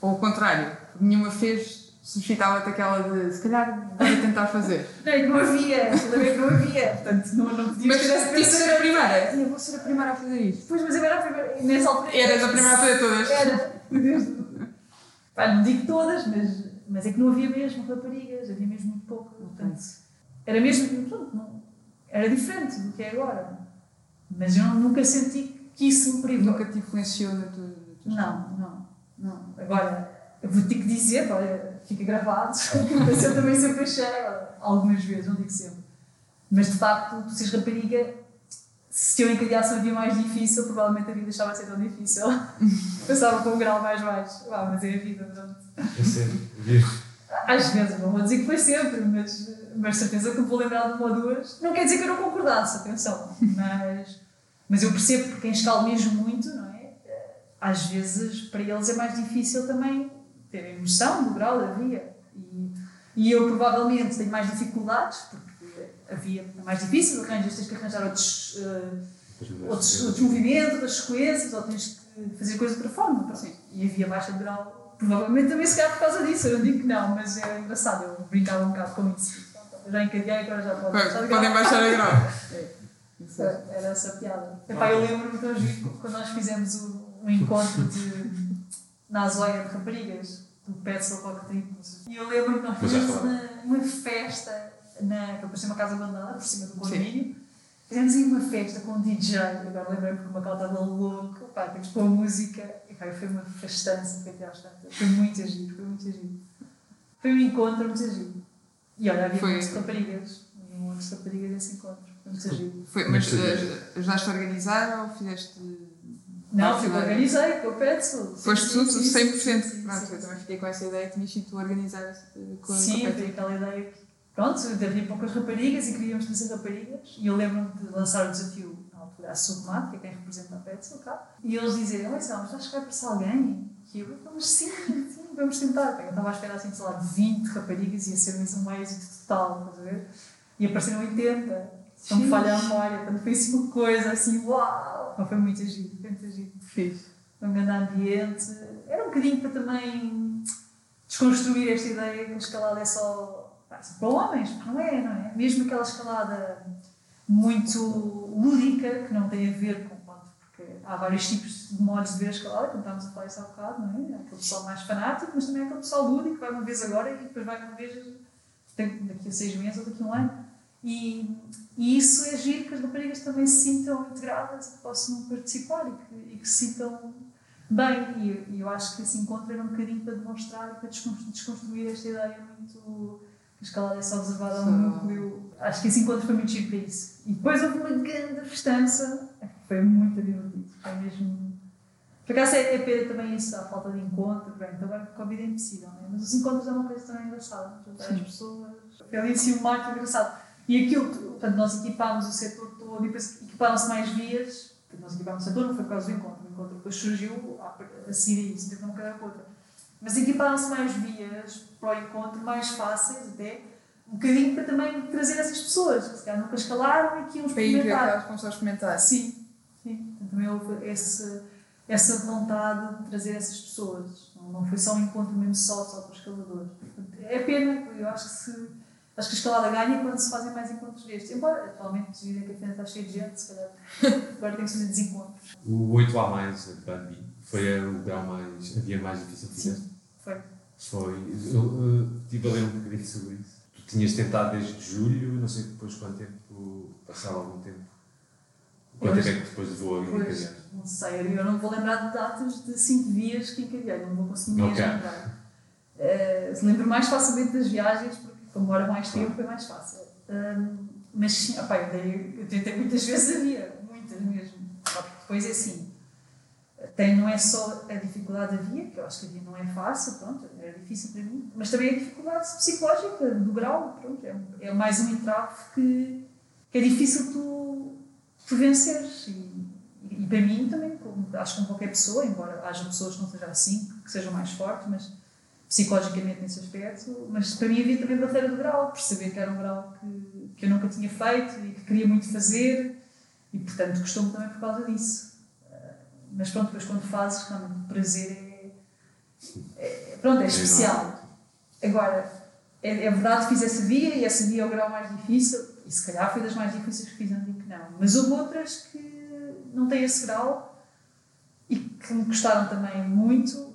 Ou ao contrário, nenhuma fez, suscitava-te aquela de se calhar vou tentar fazer.
Não, não havia, que não havia, portanto não, não podia
Mas tinha que ser a primeira. Eu vou ser a primeira a fazer isto.
Pois, mas eu era a primeira, nessa altura.
Eras a primeira a fazer todas.
Era. Pá, não digo todas, mas, mas é que não havia mesmo raparigas, havia mesmo muito pouco. Portanto, era mesmo. Pronto, não, era diferente do que é agora. Mas eu nunca senti que isso me privou.
Nunca te influenciou na tua. na tua
Não, não, não. Agora, eu vou ter que dizer, olha, fica gravado, mas eu também sempre achei, algumas vezes, não digo sempre. Mas de facto, tu seres rapariga, se eu encadeasse uma via mais difícil, provavelmente a vida deixava de ser tão difícil. Passava com um grau mais baixo. Ah, mas é a vida, pronto.
É sério. Vês?
Às vezes, não vou dizer que foi sempre, mas, mas certeza que me vou lembrar de uma ou duas. Não quer dizer que eu não concordasse, atenção, mas, mas eu percebo porque quem escala mesmo muito, não é? Às vezes, para eles é mais difícil também ter a emoção do grau da via. E, e eu provavelmente tenho mais dificuldades, porque a via é mais difícil, arranjas, tens que arranjar outros, eh, outros, outros movimentos, outras sequências, ou tens que fazer coisas de outra forma. pronto.
Sim.
E havia baixa de grau, provavelmente também se calhar por causa disso. Eu não digo que não, mas é engraçado, eu brincava um bocado com isso. Já encadeei, agora já pode baixar.
Podem baixar a grau. É. É.
Era essa a piada. Epá, eu lembro-me quando nós fizemos o, um encontro de, na Azóia de raparigas, do Petzel Cocktail. E eu lembro-me que nós
Mas
fizemos uma, uma festa, na, que parecia uma casa abandonada, por cima do condomínio. Fizemos aí uma festa com um DJ, agora lembrei-me que o Macau estava louco, pá, temos a música, e pá, foi uma festança, foi até às tantas. Foi muito giro, foi muito giro. Foi um encontro muito giro. E olha, havia
Foi-
muitas raparigas, havia muitas raparigas nesse encontro, foi muito giro.
Foi, mas eh, ajudaste a organizar ou fizeste.
Não, que
da-
organizei, com o Petzel.
Foste tudo
sim, sim,
100%.
sim, sim,
Pronto, eu também
sim.
fiquei com essa ideia que tinhas sido tu organizar eh, com
Sim,
com
foi aquela ideia que, pronto, havia poucas raparigas e queríamos trazer raparigas. E eu lembro-me de lançar o desafio na altura à Submat, que é quem representa a Petzel cá. E eles dizerem: Olha, mas acho que vai aparecer alguém? E eu, mas sim, sim, vamos tentar. Eu estava à espera assim, sei lá, de 20 raparigas, ia ser mesmo um êxito total, estás a ver? E apareceram 80. Não me falha a memória, portanto foi assim uma coisa assim, uau! Mas Foi muito giro, foi muito giro.
Fiz.
um grande ambiente. Era um bocadinho para também desconstruir esta ideia que a escalada é só, para homens, não é, não é? Mesmo aquela escalada muito lúdica, que não tem a ver com. há vários tipos de modos de ver a escalada, como estávamos a falar isso há bocado, não é? Há aquele pessoal mais fanático, mas também há aquele pessoal lúdico que vai uma vez agora e depois vai uma vez daqui a seis meses ou daqui a um ano. E, e isso é giro que as raparigas também se sintam integradas e que possam participar e que, e que se sintam bem. E, e eu acho que esse encontro era um bocadinho para demonstrar e para desconstru- desconstruir esta ideia muito que a escalada é só reservada a um núcleo. Acho que esse encontro foi muito giro para isso. E depois houve uma grande festança, foi muito divertido. Foi mesmo. Por acaso é, é pena também isso, a falta de encontro. Bem, então agora com a Covid é impossível, não é? Mas os encontros é uma coisa também engraçada. Juntar as pessoas. Foi ali assim um marco engraçado. E aquilo, portanto, nós equipámos o setor todo e depois equiparam-se mais vias. Portanto, nós equipámos o setor, não foi por causa do encontro. O encontro depois surgiu a, seguir isso, teve uma coisa com outra. Mas equiparam-se mais vias para o encontro, mais fáceis até, um bocadinho para também trazer essas pessoas, que se calhar nunca escalaram e que iam
Para ir
experimentar.
experimentar.
Sim, sim. Também houve esse, essa vontade de trazer essas pessoas. Não, não foi só um encontro mesmo só, só para os escaladores. Portanto, é pena, eu acho que se. Acho que a escalada ganha quando se fazem mais encontros destes. Embora atualmente dizem que a pena está cheia de gente, se calhar agora tem que fazer desencontros.
O 8 a mais, a Bambi, Foi o grau mais. havia mais difícil que fizeste?
Foi.
Foi. Eu uh, estive a ler um bocadinho sobre isso. Tu tinhas tentado desde julho, não sei depois quanto tempo, passava algum tempo. Quanto tempo é que depois a
Pois,
encadear?
não sei, eu não vou lembrar de datas de 5 dias que encadeei, não vou conseguir mesmo
Ok.
lembrar. Eh, lembro mais facilmente das viagens, porque demora mais tempo foi mais fácil. Ahm, mas sim, opá, eu, dei- eu tentei muitas vezes a via, muitas mesmo. Depois é assim, tem, não é só a dificuldade da via, que eu acho que a via não é fácil, pronto, era difícil para mim, mas também a dificuldade psicológica do grau, pronto, é, é mais um entrave que, que é difícil tu, tu venceres. E, e para mim também, como, acho que com qualquer pessoa, embora haja pessoas que não sejam assim, que sejam mais fortes, mas psicologicamente nesse aspecto, mas para mim havia também barreira do grau, perceber que era um grau que, que eu nunca tinha feito e que queria muito fazer e portanto costumo também por causa disso. Ah, Mas pronto, depois quando fazes, realmente o prazer é, é- pronto, é especial. Agora, é, é verdade que fiz essa via e essa via é o grau mais difícil e se calhar foi das mais difíceis que fiz, não digo que não. Mas houve outras que não têm esse grau e que me gostaram também muito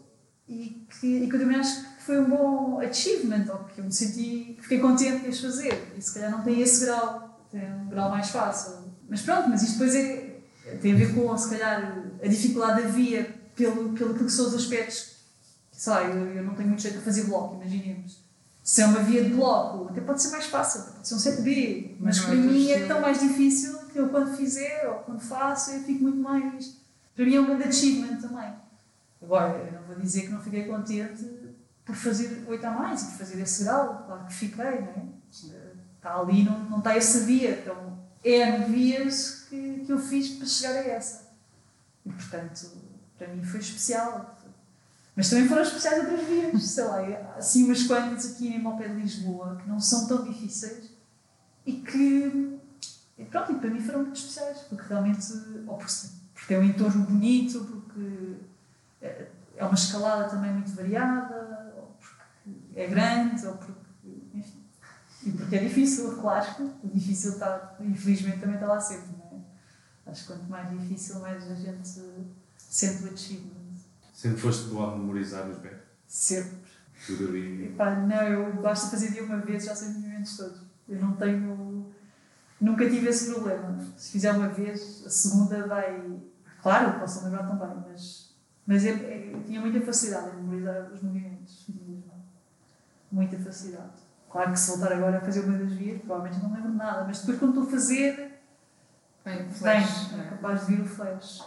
e que, e que eu também acho que foi um bom achievement, ou que eu me senti, que fiquei contente de as fazer. E se calhar não tem esse grau, tem um grau mais fácil. Mas pronto, mas isto depois é, tem a ver com, se calhar, a dificuldade da via pelo, pelo que são os aspectos. Sei lá, eu, eu não tenho muito jeito de fazer bloco, imaginemos. Se é uma via de bloco, até pode ser mais fácil, pode ser um 7B, mas
Mas
para
é tão
mim é tão mais difícil que eu quando fizer ou quando faço eu fico muito mais. Para mim é um grande achievement também. Agora, eu não vou dizer que não fiquei contente por fazer 8 a mais e por fazer esse grau, claro que fiquei, não é? Está ali, não, não está essa via, então é vias que, que eu fiz para chegar a essa. E portanto, para mim foi especial. Mas também foram especiais outras vias, sei lá, assim umas quantas aqui em ao de Lisboa que não são tão difíceis e que, e pronto, e para mim foram muito especiais, porque realmente, ou porque, porque tem um entorno bonito, porque é é uma escalada também muito variada, ou porque é grande, ou porque, enfim, e porque é difícil, claro, o difícil está, infelizmente também está lá sempre, não é? Acho que quanto mais difícil, mais a gente sente o achievement.
Sempre foste boa a memorizar os bets?
Sempre.
Tudo ali.
Epá, não, eu basta fazer de uma vez, já sei os movimentos todos. Eu não tenho. Nunca tive esse problema. Se fizer uma vez, a segunda vai. Claro, posso lembrar também, mas. Mas eu, eu tinha muita facilidade em memorizar os movimentos. Muita facilidade. Claro que se voltar agora a fazer uma das vias, provavelmente não lembro nada, mas depois quando estou a fazer,
Bem,
bem,
flash.
é capaz de vir o flash.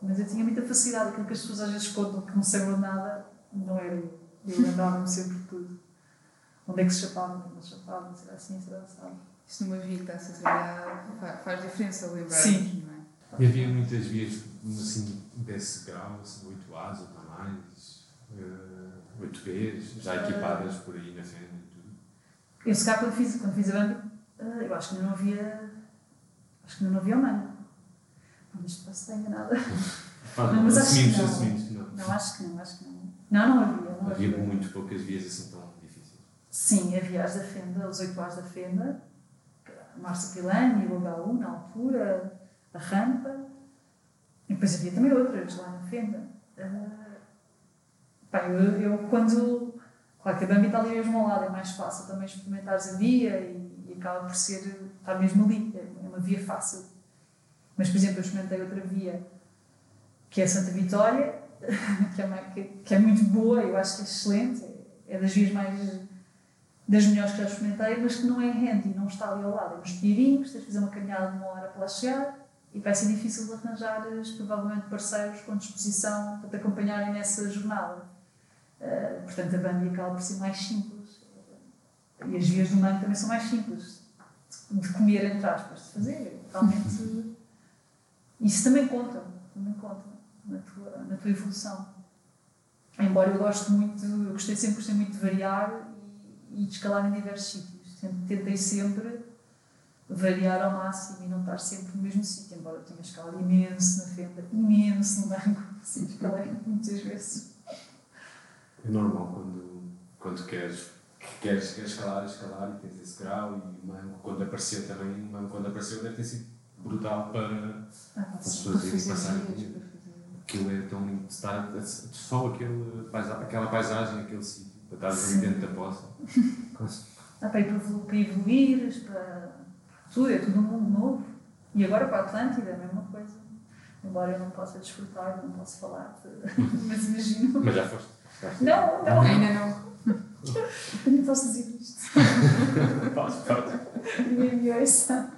Mas eu tinha muita facilidade, aquilo que as pessoas às vezes contam que não se lembram nada, não era eu. Eu lembrava-me sempre de tudo. Onde é que se chapava, onde é que se chapava, será assim, será assim.
Isto numa via que está-se a trabalhar fa- faz diferença lembrar
Sim.
E havia muitas vias assim, desse grau, assim, 8 As, 8 a mais, uh, 8 Bs, já equipadas por aí na fenda e tudo.
Eu, se calhar, quando fiz, quando fiz a banda, ah, eu acho que não havia. Acho que não havia o mano. Mas posso estar enganada.
Pá,
Não, mas acho que
assumimos,
não.
assumimos que não.
Não, acho que não, acho que não. Não, não havia. Não
Havia
havia.
muito poucas vias assim tão difíceis.
Sim, havia as da Fenda, os 8 As da Fenda, a Márcia Pilani, o H1 na altura, a rampa. E depois havia também outras lá na Fenda. Ah, pá, eu, eu quando. Claro que a Bambi está ali mesmo ao lado, é mais fácil também experimentares a via e, e acaba por ser. está mesmo ali, é é uma via fácil. Mas, por exemplo, eu experimentei outra via que é a Santa Vitória, que é, uma- que, que é muito boa, eu acho que é excelente, é, das vias mais das melhores que já experimentei, mas que não é handy, não está ali ao lado. É nos pirinhos, tens de fazer uma caminhada de uma hora para lá chegar e vai ser difícil de arranjares provavelmente parceiros com disposição para te acompanharem nessa jornada. Uh, portanto, a banda acaba por ser mais simples. E as vias do mangue também são mais simples de comer, entre aspas, de fazer. Realmente, isso também conta, também conta na tua, na tua evolução. Embora eu goste muito, eu gostei sempre, gostei muito de variar e, e de escalar em diversos sítios. Sempre, tentei sempre variar ao máximo e não estar sempre no mesmo sítio, embora eu tenha escalado imenso na fenda, imenso no banco, sim, escalei muitas vezes.
É normal quando, quando queres, queres, queres escalar, escalar e tens esse grau e o mango quando apareceu também, o mango quando apareceu deve ter sido brutal para
Ah,
as pessoas irem passar. aquilo é tão lindo estar, só aquele, aquela paisagem, aquele sítio, para estar ali dentro da poça.
Dá para ir para evolu- para tudo, é tudo um mundo novo. E agora para a Atlântida é a mesma coisa. Embora eu não possa desfrutar, não posso falar, mas imagino.
Mas já foste.
Não, não,
Ainda não.
eu não posso dizer isto.
Podes, podes.
Ninguém me ouça.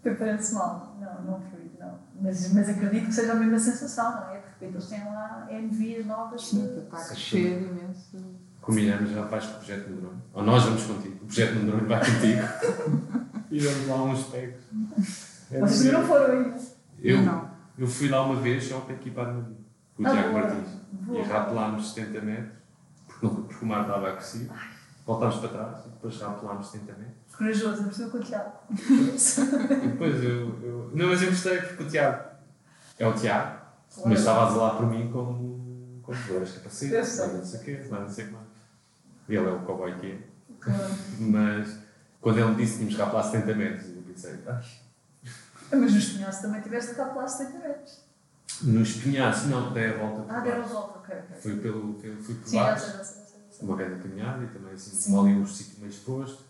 Até parece mal. Não, não fui, não. Mas, mas acredito que seja a mesma sensação, não é? De repente eles têm lá MVs novas.
Sim,
de-
está a crescer imenso.
Combinamos, já vais com o projeto no drone. Ou nós vamos contigo. O projeto no drone vai contigo. E damos lá uns pegos. É
Vocês ainda não foram ainda.
Eu,
Não.
eu fui lá uma vez só para equipar a navio. Com o
Ah,
Tiago. Martins.
Boa.
E rapelámos 70 metros, porque, o mar estava agressivo. Voltámos para trás e depois rapelámos 70 metros.
Corajoso, mas estou com o Tiago.
E depois eu, eu. Não, mas eu gostei porque o Tiago é o Tiago, mas estava a zelar por mim como. como capacetes,
sei.
não sei o quê, não sei o que mais. Ele é o cowboy que é.
Claro.
Mas quando ele me disse que tínhamos que rapelar 70 metros, eu pensei, "Ai,
Mas nos pinhaços também tiveste cá para lá 70 metros.
no espinhaço, não, dei a volta
Ah, deram a volta, ok, ok.
Fui, pelo, pelo, fui por
Sim,
baixo. uma grande caminhada e também assim,
Sim.
ali num sítio meio exposto.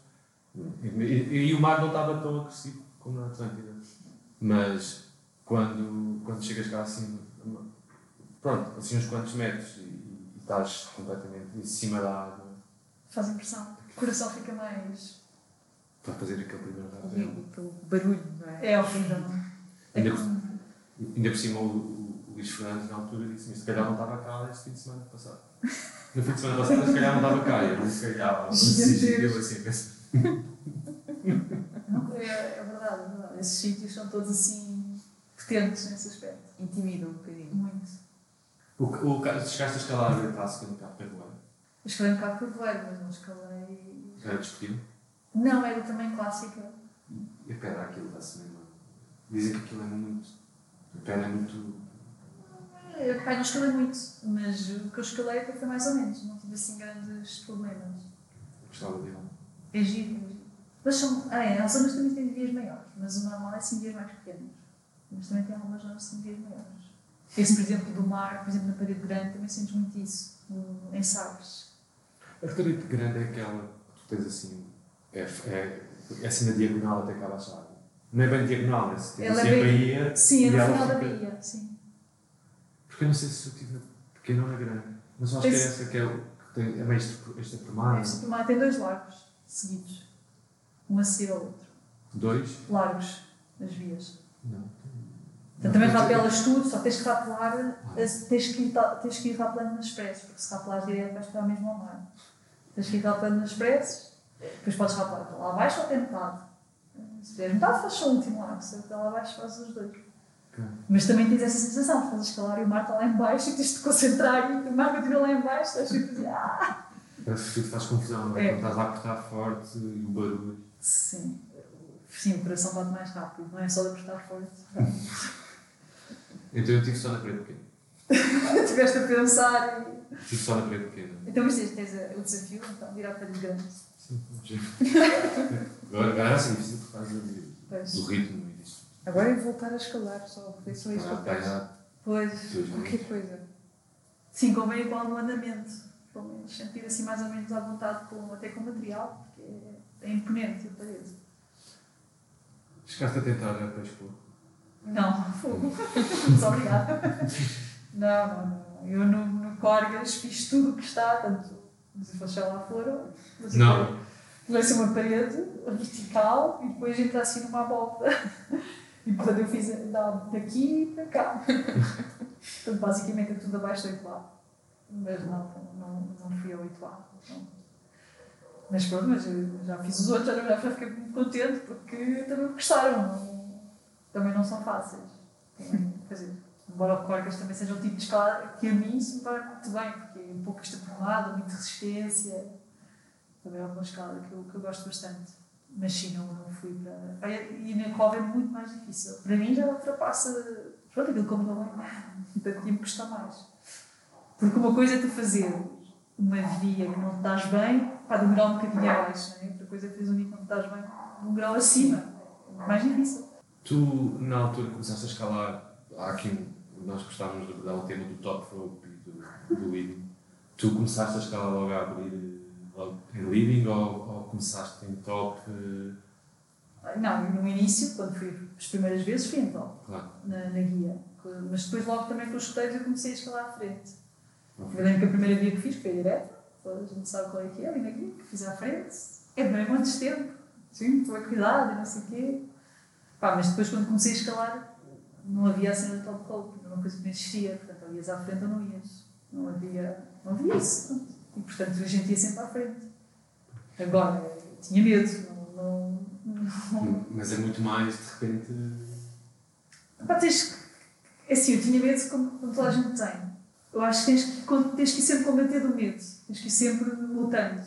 E, e- e o mar não estava tão agressivo como na Atlântida. Mas quando, quando chegas cá assim, pronto, assim uns quantos metros e, e estás completamente em cima da água
Faz impressão. O coração fica mais.
Para fazer aquele primeiro rapel.
Horrível, pelo barulho, não é?
É horrível. É
Ainda,
como-
por- ainda por cima o, o, o Luís Fernandes na altura disse-me, se calhar não estava cá este fim de semana passado. No fim de semana passado, se calhar não estava cá, eu não se calhar, eu assim, penso,
Não, é, é verdade, é verdade. Esses sítios são todos assim potentes nesse aspecto.
Intimida um bocadinho.
Muito.
O, o, o, chegaste a escalar a clássica no Cabo Carvoeiro,
Eu escalei um bocado Corvoeiro, mas não escalei.
era desportivo,
Não, era também clássica.
e a pedra aquilo dá-se mesmo. Dizem que aquilo é muito. A pedra é muito.
Eu, pai, não escalei muito, mas o que eu escalei foi mais ou menos. Não tive assim grandes problemas.
gostava dele.
É giro, é giro. Mas são. Ah, é, as zonas também têm vias maiores, mas o normal é sim vias mais pequenas. Mas também tem algumas zonas que têm vias maiores. Esse, por exemplo, do mar, por exemplo, na parede grande, também sentes muito isso, em Sagres.
A retorite grande é aquela que tu tens assim. É, é, é assim na diagonal até a água. Não é bem diagonal, é assim,
Ela é
Bahia.
Sim, é no final da
fica-
Bahia, sim.
Porque eu não sei se eu tive na pequena ou na grande. Mas acho que é
Esse-
essa que é, o- que tem, é meio extra- extraprimada.
Esta tomada tem dois largos seguidos, um a seguir ao outro.
Dois?
Largos, as vias.
Não.
Então também rapelas tudo, só tens que rapelar, tens que ir, tens que ir rapelando nas expressos, porque se rapelares direto vais para mesmo ao mar. Tens que ir rapelando nas expressos, depois podes rapelar para lá abaixo ou metade. Se fizeres metade, fazes só o último largo, se lá abaixo fazes os dois.
Ok.
Mas também tens essa sensação de estás a escalar e o mar está lá em baixo e tens de te concentrar e o mar continua lá em baixo, estás a dizer, ah!
Parece que tudo faz confusão, não é?
É.
Quando estás a apertar forte e o barulho.
Sim. Sim, o coração bate mais rápido, não é só de apertar forte.
Então eu tive só na parede pequena.
Estiveste a pensar e...
Tive só na parede pequena.
Então, mas tens, tens o desafio, então, de ir à parede grande.
Sim, agora, assim difícil por causa do, ritmo e disso.
Agora é voltar a escalar só, foi só isso que eu peço.
Pois.
Qualquer coisa.
Sim, convém igual no andamento. Pelo menos sentir assim mais ou menos à vontade com, até com o material, porque é, é imponente a parede.
Chegaste a tentar já para expor.
Não, fogo. Muito obrigada. Não, não, não. Eu no, no Corgas fiz tudo o que está, tanto. Se vocês já lá foram.
Não.
Ser uma parede vertical e depois entra assim numa volta. E portanto eu fiz da- daqui para cá. Portanto, basicamente é tudo abaixo do 8A. Mas não, não, não fui ao 8A. Não. Mas pronto, mas já fiz os outros, já, já fiquei muito contente porque também me gostaram. Não, também não são fáceis. Também, dizer, embora o Corgas também seja um tipo de escala que a mim se me vai muito bem, porque é um pouco extrapolado, muita resistência. Também é uma escala que eu, que eu gosto bastante. Mas sim, não, não fui para. Olha, E na cova é muito mais difícil. Para mim já ultrapassa. Pronto, aquilo como não é. Então tinha-me custar mais. Porque uma coisa é tu fazer uma via que não estás bem, pá, de um grau um bocadinho abaixo, não é? Outra coisa é fazer um via que não estás bem, de um grau acima. É mais difícil.
Tu, na altura que começaste a escalar, há aqui um, nós gostávamos de dar o tema do top rope e do, do living. Tu começaste a escalar logo a abrir logo em living ou, ou começaste em top? eh,
Não, no início, quando fui as primeiras vezes, fui em top,
Claro.
na, na guia. Mas depois, logo também com os roteiros, eu comecei a escalar à frente. Eu lembro que a primeira guia que fiz foi direta, toda a gente sabe qual é que é, ali na guia, que fiz à frente. É bem muito tempo, sim, estou a cuidado e não sei o quê. Pá, mas depois, quando comecei a escalar, não havia a cena do top rope, era uma coisa que não existia. Portanto, ou ias à frente ou não ias. Não havia, não havia isso. pronto. E, portanto, a gente ia sempre à frente. Agora, tinha medo, não- não, não,
Mas é muito mais, de repente.
Pá, tens que. É assim, eu tinha medo como, como toda a gente tem. Eu acho que tens que, tens que ir sempre combater do medo. Tens que ir sempre lutando.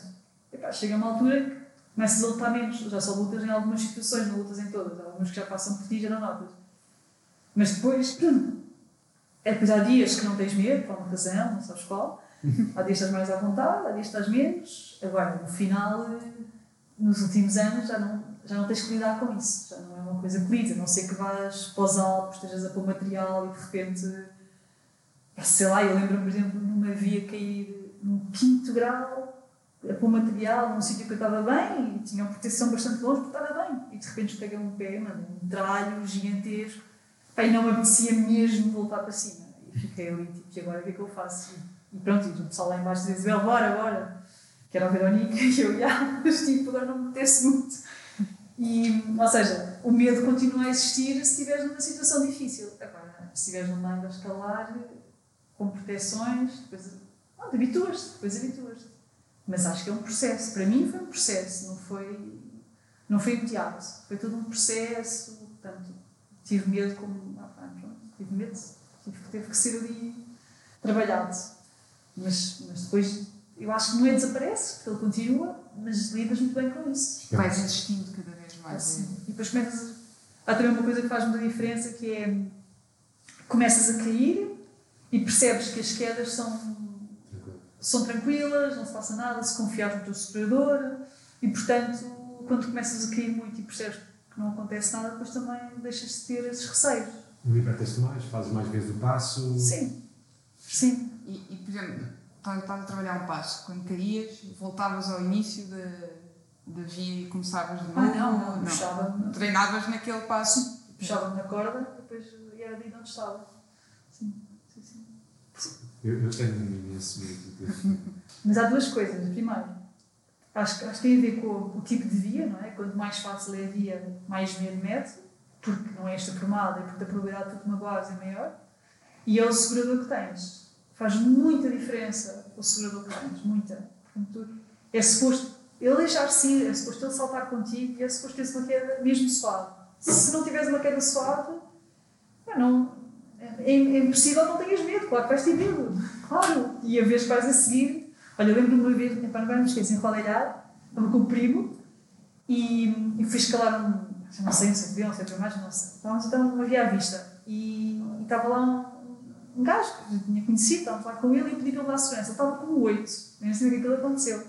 E pá, chega uma altura que começas a lutar menos. Já só lutas em algumas situações, não lutas em todas. Há algumas que já passam por ti já não notas. Mas depois. Depois há dias que não tens medo, por uma razão, não sabes qual. Há dias que estás mais à vontade, há dias que estás menos. Agora, no final, eh, nos últimos anos, já não, já não tens que lidar com isso. Já não é uma coisa colida. A não ser que vás para os estejas a pôr material e de repente. Sei lá, eu lembro-me, por exemplo, numa via cair num quinto grau, a pôr material num sítio que eu estava bem e tinha uma proteção bastante longe porque estava bem. E de repente pega um pé, mano, um tralho gigantesco. E não me apetecia mesmo voltar para cima. E fiquei ali, tipo, e agora o que é que eu faço? E pronto, e o pessoal lá embaixo dizia, Isabel, bora, bora. Que era a Verónica e eu, já, mas tipo, agora não me apetece muito. E, ou seja, o medo continua a existir se estiveres numa situação difícil. Agora, se estiveres num meio a escalar, com proteções, depois te habituas-te, depois habituas-te. Mas acho que é um processo. Para mim foi um processo, não foi, não foi imediato. Foi todo um processo, portanto, tive medo como. Ah, pronto, tive medo, tive, teve que ser ali trabalhado. Mas, mas depois eu acho que não é desaparece, porque ele continua, mas lidas muito bem com isso.
Vais insistindo cada vez mais.
Assim. E depois começas a... Há também uma coisa que faz muita diferença que é começas a cair e percebes que as quedas são, são tranquilas, não se passa nada, se confiares no teu superador e portanto quando começas a cair muito e percebes que não acontece nada, depois também deixas de ter esses receios.
Libertas-te mais, fazes mais vezes o passo.
Sim, sim.
E, e, por exemplo, estás estás a trabalhar um passo, quando caías, voltavas ao início da, da via e começavas de novo?
Ah, não, não, puxava-me
Treinavas naquele passo?
puxava na corda e depois era ali de onde estava. Sim, sim, sim.
Eu, eu tenho imenso medo.
Mas há duas coisas. Primeiro, acho, acho que tem a ver com o, tipo de via, não é? Quanto mais fácil é a via, mais medo mete, porque não é esta formada e porque a probabilidade de tu te magoares é maior. E é o segurador que tens. Faz muita diferença o segurador que tens, muita. Portanto, é suposto ele deixar-se ir, é suposto ele saltar contigo e é suposto teres uma queda mesmo suave. Se não tiveres uma queda suave, não, é, é impossível não tenhas medo, claro que vais ter medo, claro. E a vez que vais a seguir, olha, eu lembro-me uma vez, epá, não vai me esquecer, em Rodelhar, estava com o primo e, e fui escalar um, não sei, não sei se viu, não sei para mais, não sei. Estávamos então uma via à vista e, e estava lá um, um gajo que eu tinha conhecido, estávamos lá com ele e pedi para ele dar segurança. Estava com oito, nem sei o que aquilo aconteceu.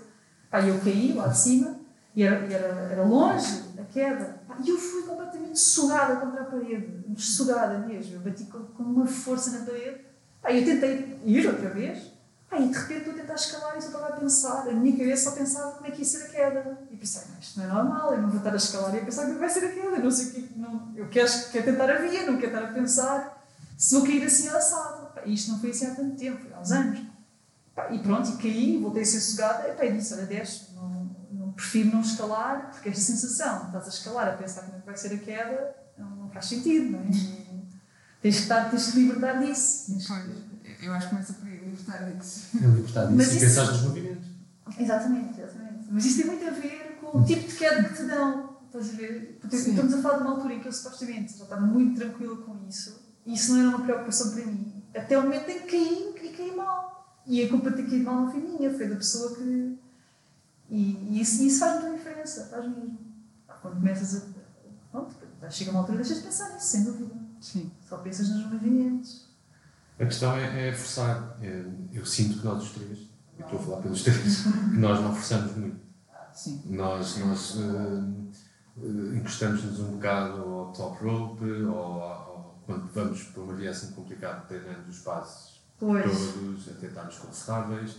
Pá, eu caí lá de cima e era, era, era longe a queda. Pá, E eu fui completamente sugada contra a parede, sugada mesmo. Eu bati com, com uma força na parede. Pá, eu tentei ir outra vez. Pá, e de repente estou a tentar escalar e só estava a pensar. A minha cabeça só pensava como é que ia ser a queda. E pensei, "Não, isto não é normal, eu não vou estar a escalar e a pensar como é que vai ser a queda. Eu não sei o que. Não, eu quero, quero tentar a via, não quero estar a pensar se vou cair assim assado. E isto não foi assim há tanto tempo, foi há uns anos. E pronto, e caí, voltei a ser sugada, e pá, disse, olha, desce, não, não, prefiro não escalar, porque esta sensação, estás a escalar a pensar como é que vai ser a queda, não, não faz sentido, não é? Não- tens, que estar, tens que te libertar disso.
Pois, eu acho que começa por aí, disso.
É libertar disso
Mas
e
isso-
pensar nos movimentos.
Exatamente, exatamente. Mas isso tem muito a ver com o tipo de queda que te dão. Estás a ver? Porque
Sim.
estamos a falar de uma altura em que eu supostamente já estava muito tranquila com isso, e isso não era uma preocupação para mim. Até o momento em que caí e caí mal. E a culpa de ter caído mal não foi minha, foi da pessoa que. E, e isso, isso faz muita diferença, faz mesmo. Quando começas a. Pronto, chega uma altura e deixas de pensar nisso, sem dúvida.
Sim.
Só pensas nos movimentos.
A questão é, é forçar. É, eu sinto que nós os três, eu estou a falar pelos três, que nós não forçamos muito.
Sim.
Nós, nós eh, eh, encostamos-nos um bocado ao top rope ou, ao- quando vamos para uma via assim complicada, treinando os passos
Pois.
todos, até estarmos confortáveis,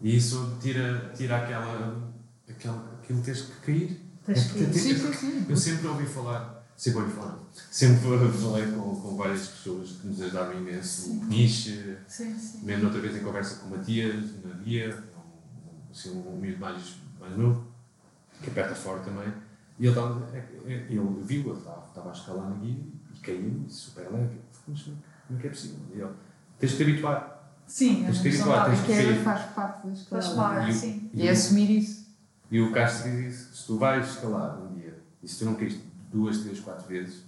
e isso tira, tira aquela, aquela, aquilo que tens que cair.
Tens que ir.
Sim, sim, sim.
Eu sempre ouvi falar, sempre falar, sempre falei com, com várias pessoas que nos ajudaram imenso, o Peniche,
Sim, sim.
mesmo outra vez em conversa com o Matias, na guia, um, assim, um miúdo mais, mais novo, que aperta forte também, e ele, estava, é- é- ele viu, ele estava, estava a escalar na guia e caiu, super leve, mas como é que é possível? E ele, tens de te habituar.
Sim,
Tens
é
que
uma
habituar, tens
A
que- Sim.
faz parte da
Faz
escalada.
parte,
E o-
sim.
E é assumir isso.
E o Castro diz isso, se tu vais escalar um dia, e se tu não caíste duas, três, quatro vezes,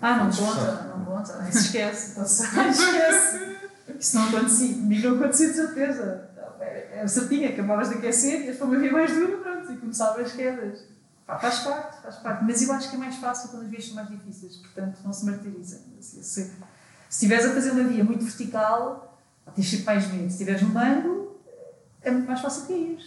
Ah, não conta, não conta. Isso esquece. Então, se- esquece. Isso não acontecia. Comigo não acontecia de certeza. Era certinho, acabavas de aquecer e a fome havia mais dura, pronto, e começavam as quedas. Pá, faz parte, faz parte. Mas eu acho que é mais fácil quando as vias são mais difíceis, portanto não se martirizem. Se, se, se estiveres a fazer uma via muito vertical, tens sempre mais medo. Se estiveres no mango, é muito mais fácil cair.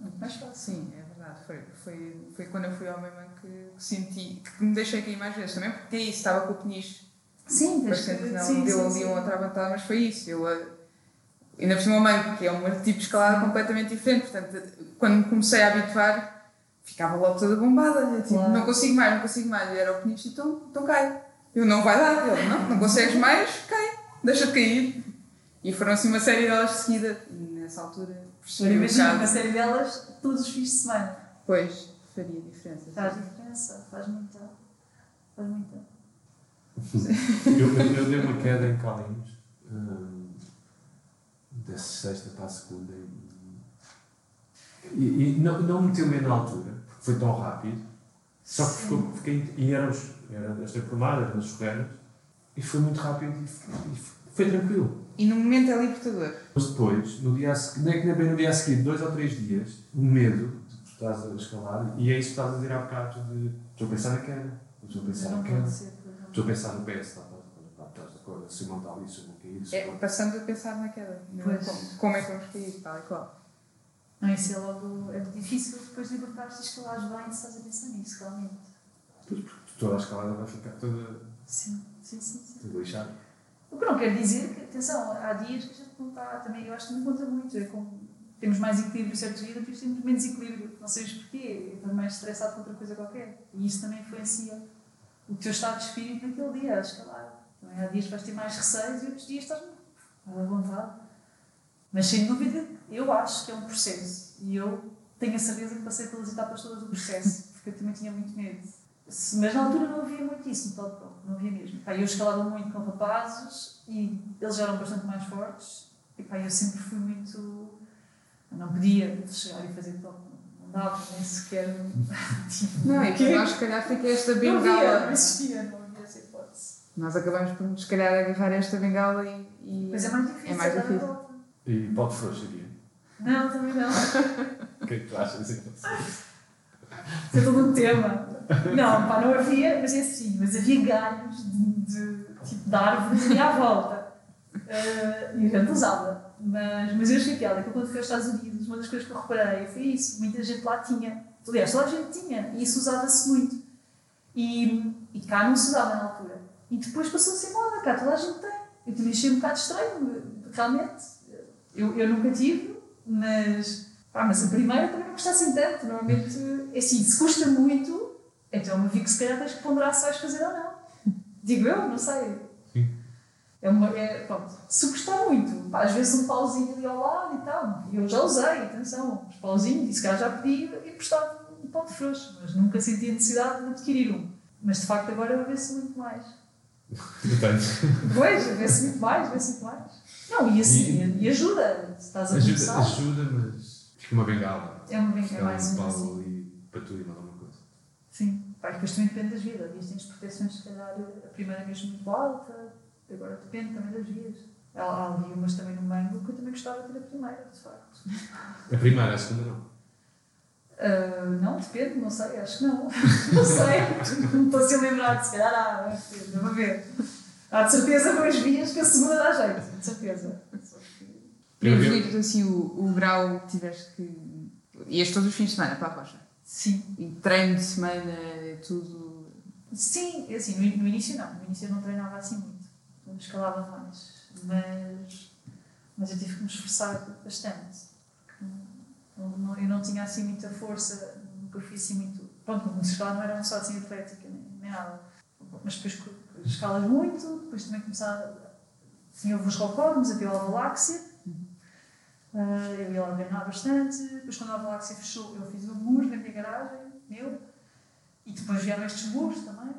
É muito mais fácil.
Sim, é verdade. Foi, foi, foi quando eu fui ao mesmo que, que senti, que me deixei cair mais vezes também, porque é isso, estava com o peniche
Sim,
bastante,
que...
não
sim,
deu
sim,
ali
sim.
uma outra avançada, mas foi isso. Eu, eh, ainda por cima mango, que é um tipo de escalada completamente diferente, portanto, quando me comecei a habituar, ficava logo toda bombada, eu, tipo,
Claro.
não consigo mais, não consigo mais, e era o peniche, então, então cai. Eu, não vai dar, ele, não, não consegues mais, cai, deixa de cair. E foram assim uma série delas de seguida, e nessa altura percebi um
imagina
bocado.
uma série delas todos os fins de semana.
Pois, faria diferença.
Faz diferença, faz muita. Faz muita.
Eu, eu, dei uma queda em Calinhos, hum, da sexta para a segunda, e, e, não, não meteu bem na altura, porque foi tão rápido, só que ficou, fiquei, e eram, os- eram as temporadas, nas ferreiras, e foi muito rápido e, e foi tranquilo.
E no momento é libertador.
Mas depois, no dia a seguir, nem que nem bem no dia a seguir, dois ou três dias, o medo estás a escalar, e é isso que estás a dizer há bocado, de estou a pensar na queda, estou a pensar
Não
na queda.
não.
Estou a pensar no PS, está atrás da cor, se eu montar se eu vou cair, se
É, passamos a pensar na queda. não é? Como, como é que vamos cair, tal e qual.
Não, isso é logo. É difícil depois libertar-te e escalares bem se estás a pensar nisso, realmente.
Pois, porque toda a escalada vai ficar toda,
Sim, sim, sim. sim.
toda lixada.
O que não quer dizer que, atenção, há dias que a gente não está. Também, eu acho que não conta muito. É como temos mais equilíbrio certos dias, temos menos equilíbrio. Não sabes porquê. Estás mais estressado com outra coisa qualquer. E isso também influencia o teu estado de espírito naquele dia, a escalar. Também há dias que vais ter mais receios e outros dias estás à vontade. Mas sem dúvida, eu acho que é um processo. E eu tenho a certeza que passei pelas etapas todas do processo, porque eu também tinha muito medo. Mas na altura não havia muito isso no top top, não havia mesmo. Pá, eu escalava muito com rapazes e eles já eram bastante mais fortes. E pá, eu sempre fui muito. Não podia chegar e fazer top, não dava nem sequer.
Não, é que nós, se calhar, fica esta
Não havia, não
bengala.
existia, não havia essa hipótese.
Nós acabamos por, se calhar, agarrar esta bengala e. e
Mas é mais difícil.
É mais difícil.
E pode frouxo aqui.
Não, também não.
O que é que tu achas?
Foi todo um tema. Não, pá, não havia, mas é assim, mas havia galhos de, de, tipo, de árvores ali à volta. Eh, e a gente usava. Mas, mas eu achei piada que quando fui aos Estados Unidos, uma das coisas que eu reparei foi isso. Muita gente lá tinha. Aliás, toda a gente tinha. E isso usava-se muito. E, e cá não se usava na altura. E depois passou a ser moda, cá toda a gente tem. Eu também achei um bocado estranho, realmente. Eu, eu nunca tive, mas, pá, mas a primeira também não custa assim tanto. Normalmente, é assim, se custa muito, então eu vi que se calhar tens que ponderar se vais fazer ou não. Digo eu, não sei. É uma, é, pronto, se custar muito, pá, às vezes um pauzinho ali ao lado e tal, e eu já usei, atenção, os pauzinhos, e se calhar já pedi emprestado um pau de frouxo, mas nunca senti a necessidade de adquirir um. Mas de facto agora vê-se muito mais. Pois, vê-se muito mais, vê-se muito mais. Não, e assim, e, e ajuda, se estás a
Ajuda,
começar,
ajuda, mas fica uma bengala.
é uma
Fica
mais
um pau
assim.
ali para tudo e mais alguma coisa.
Sim, pá, e depois também depende das vias. Há dias tens proteções, se calhar, a primeira mesmo muito alta, agora depende também das vias. Há, há ali umas também no mango que eu também gostava de ter a primeira, de facto.
A primeira, a segunda não.
Ah, não, depende, não sei, acho que não. não sei, não estou assim a lembrar, se calhar há, deve haver. Há de certeza mais vias que a segunda dá jeito, de certeza. Só que-
Podemos
Primeiro-
ir assim o, o grau que tiveste que. Ias todos os fins de semana para a rocha.
Sim,
E treino de semana, tudo.
Sim, assim, no, no início não. No início eu não treinava assim muito. Eu escalava mais. Mas, mas eu tive que me esforçar bastante. Não, não, eu não tinha assim muita força, nunca fui assim muito. Pronto, no escalar não era só assim atlética, nem, nem nada. Mas depois escalas muito, depois também começava. Tinha os recórdios, havia a galáxia. Uh, eu ia lá treinar bastante. Depois, quando a galáxia fechou, eu fiz um muro na minha garagem, meu. E depois vieram estes muros também.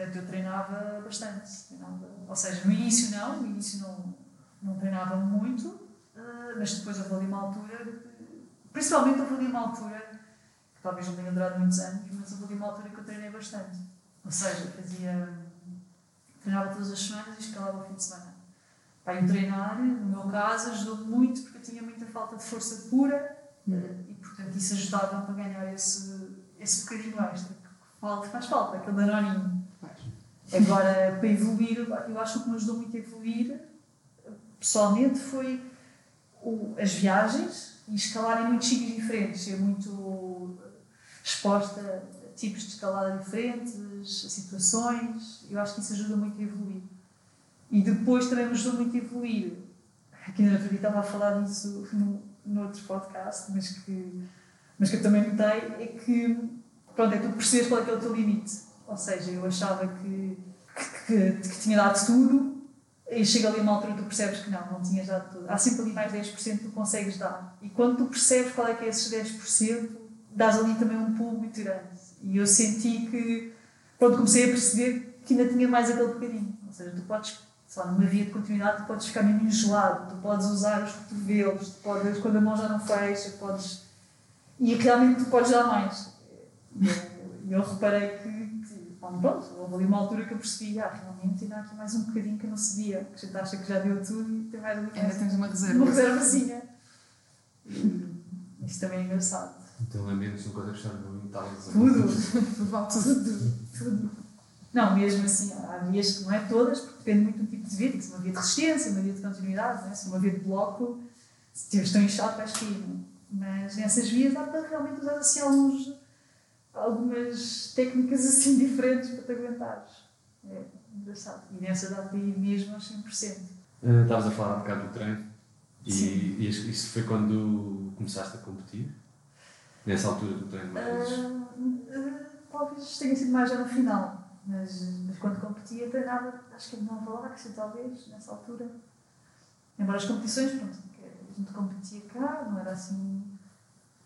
Portanto, eu treinava bastante. Treinava, ou seja, no início não, no início não, não treinava muito, uh, mas depois houve ali uma altura, principalmente houve ali uma altura, que talvez não tenha durado muitos anos, mas houve ali uma altura que eu treinei bastante. Ou seja, fazia. treinava todas as semanas e escalava ao fim de semana. Pá, e treinar, no meu caso, ajudou-me muito porque eu tinha muita falta de força pura e, portanto, isso ajudava-me a ganhar esse, esse bocadinho extra. Que faz falta, aquele danoninho. Agora, para evoluir, eu acho que o que me ajudou muito a evoluir, pessoalmente, foi o, as viagens e escalar em muitos sítios diferentes, ser muito exposta a tipos de escalada diferentes, a situações. Eu acho que isso ajuda muito a evoluir. E depois também me ajudou muito a evoluir. Aqui na dia estava a falar disso no, no outro podcast, mas que, mas que eu também notei, é que, pronto, é tu percebes qual é, que é o teu limite ou seja, eu achava que, que, que, que tinha dado tudo e chega ali uma altura tu percebes que não, não tinhas dado tudo. Há sempre ali mais 10% que tu consegues dar. E quando tu percebes qual é que é esses 10%, dás ali também um pulo muito grande. E eu senti que, quando comecei a perceber que ainda tinha mais aquele bocadinho. Ou seja, tu podes, sei lá, numa via de continuidade, tu podes ficar mesmo gelado, tu podes usar os cotovelos, tu podes, quando a mão já não fecha, podes. E realmente tu podes dar mais. E eu, eu reparei que pronto, houve ali uma altura que eu percebi, ah, realmente ainda há aqui mais um bocadinho que eu não sabia, que a gente acha que já deu tudo e tem mais ali
Ainda tens uma reserva.
Uma reservazinha. Isso também é engraçado.
Então a menos não consegues estar no mental.
Tudo, tudo, tudo, tudo. Não, mesmo assim, há vias que não é todas, porque depende muito do tipo de via, tem que ser uma via de resistência, uma via de continuidade, né? se uma via de bloco, se estiveres tão inchado vais cair. Mas nessas vias dá para realmente usar assim alguns algumas técnicas assim diferentes para te aguentares. É engraçado. E nessa dá para ir mesmo aos 100%.
Uh, estavas a falar um bocado do treino. E, e, isso foi quando começaste a competir? Nessa altura do treino, mais? Uh,
uh, talvez tenha sido mais já no final. Mas, mas quando competia, treinava, acho que em Nova Láxia, talvez, nessa altura. Embora as competições, pronto, a gente competia cá, não era assim.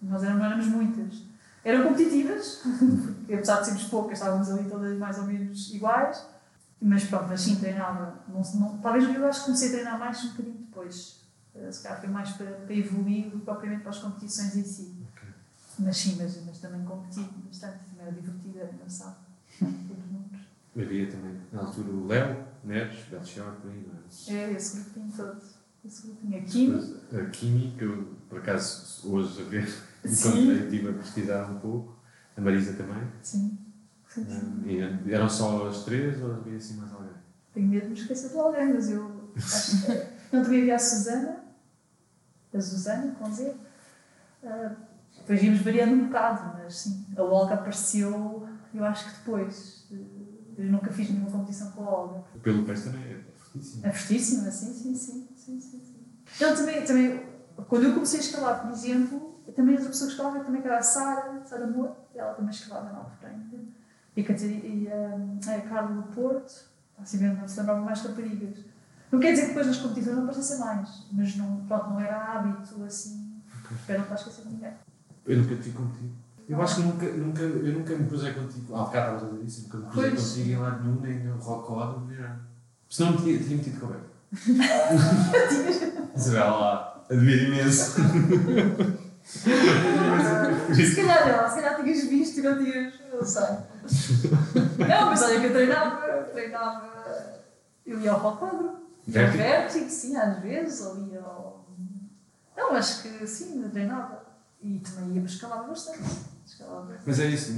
Nós não éramos muitas eram competitivas, porque apesar de sermos poucas, estávamos ali todas mais ou menos iguais. Mas pronto, mas sim, treinava. Não, não, talvez eu acho que comecei a treinar mais um bocadinho depois. Eh, se calhar foi mais para, para evoluir do que propriamente para as competições em si. Okay. Mas sim, mas, mas também competi bastante. Também era divertido, era engraçado.
Havia também, na altura, o Léo, Neres, Belchior, por aí,
não é? É, esse grupinho todo. Esse grupinho. A Kimi.
A Kimi, que eu, por acaso, hoje a ver Encontrei, estive a pesquisar um pouco. A Marisa também.
Sim.
Um, eram só as três ou havia assim mais alguém?
Tenho medo de me esquecer de alguém, mas eu acho que. Não também havia a Susana, a Susana, com Z. Uh, depois íamos variando um bocado, mas sim. A Olga apareceu, eu acho que depois. Eu nunca fiz nenhuma competição com a Olga.
Pelo peso também é fortíssima.
É fortíssima, sim, sim, sim. sim, sim, sim. Então também, também, quando eu comecei a escalar, por exemplo, também outra pessoa que escalava também que era a Sara, Sara Moura, ela também escalava na Alfrente. E a, e a, a Carla do Porto, assim mesmo, se lembrava mais raparigas. Não quer dizer que depois nas competições não aparecessem mais, mas não, pronto, não era hábito assim. Espero não estar a esquecer de ninguém.
Eu nunca tive contigo. Eu acho que nunca, nunca, eu nunca me pusei contigo. Ah, cá estavas a dizer isso, nunca me pusei pois. contigo em lado nenhum, nem no rock out, nem nada. Senão me tinha, tinha metido com Beca. Isabela lá, admiro imenso.
se calhar não, se calhar tinhas visto e não tinhas. Não sei. Não, mas olha que eu treinava, treinava. Eu ia ao rocódromo. Vértigo, sim, às vezes, ou ia ao. Não, acho que sim, treinava. E também ia escalava bastante. Escalava.
Mas é isso,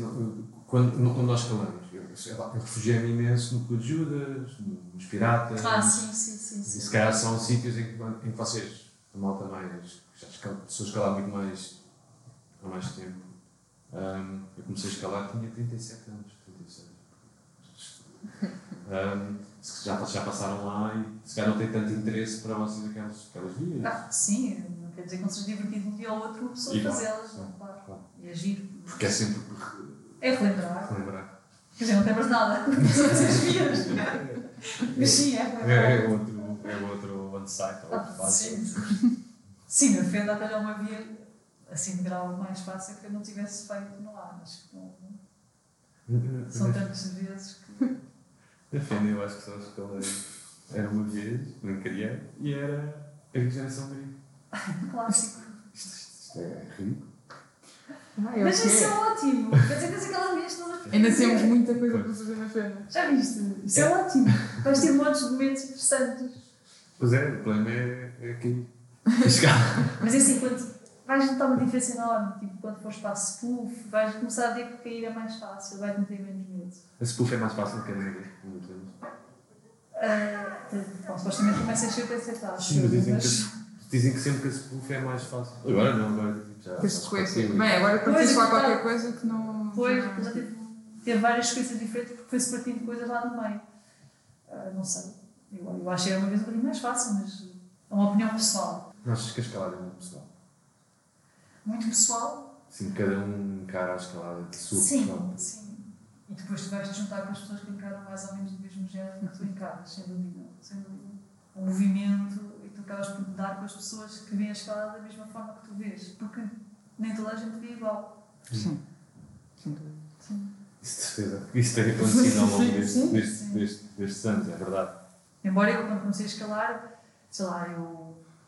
quando, quando nós escalamos, eu, eu refugiei-me imenso no Clube de Judas, nos Piratas.
Ah, sim, sim, sim. sim.
E se calhar são sítios em que, em que vocês, a malta mais já estou a escalar muito mais há mais tempo. Um, eu comecei a escalar, tinha 37 anos, 36. Ahm, se já, já passaram lá e se calhar não tem tanto interesse para vocês aquelas, aquelas vias.
Ah, sim, não quer dizer que não seja divertido um dia ou outro uma pessoa fazê-las,
Sim,
claro.
claro.
E agir.
Porque é sempre
É relembrar.
relembrar.
Quer dizer, não temos nada. As vias. Mas sim, é relembrar.
É outro, é outro on-site, ou
Ah,
outro fácil.
Sim. Na Fenda até já uma via assim de grau mais fácil que eu não tivesse feito no ar. Acho que não, são tantas vezes que.
Na Fenda eu acho que só a escola era uma vez, não queria, e era a regeneração grega.
Clássico.
Isto, isto é ridículo.
Ah, eu
Mas isso é
é.
ótimo! Quer dizer que aquelas vias todas.
Ainda temos muita coisa para fazer na fenda.
Já viste? Isso é, ótimo! Vais ter montes de momentos interessantes.
Pois é, o problema é, é aqui.
Mas é assim, quando vais notar uma diferença enorme, tipo quando fores para a spoof, vais começar a ver que cair é mais fácil, vai-te meter menos medo.
A spoof é mais fácil que a negra, como dizemos.
Ah, bom, supostamente começa a ser aceitável.
Sim, mas dizem que, dizem que sempre que a spoof é mais fácil. Agora não, agora tipo, já.
Que sequência.
partiu.
Bem, agora para
Pois, é verdade.
qualquer coisa que não. Não-
já teve, teve várias sequências diferentes porque foi-se partindo coisas lá no meio. Ah, não sei. Eu, eu achei uma vez um bocadinho mais fácil, mas é uma opinião pessoal.
Não achas que a escalada é muito pessoal?
Muito pessoal?
Sim, cada um encara a escalada de sua
Sim,
pessoal.
sim. E depois tu vais te juntar com as pessoas que encaram mais ou menos do mesmo género que tu encaras, sem dúvida. Sem dúvida. O movimento e tu acabas por dar com as pessoas que veem a escalada da mesma forma que tu vês. Porque nem toda a gente vê igual.
Sim. Sem dúvida.
Sim.
Isso de certeza. Isso tem acontecido ao longo
Sim,
deste-
sim.
deste-
Sim.
deste- destes anos, é verdade.
Embora eu, quando comecei a escalar, sei lá, eu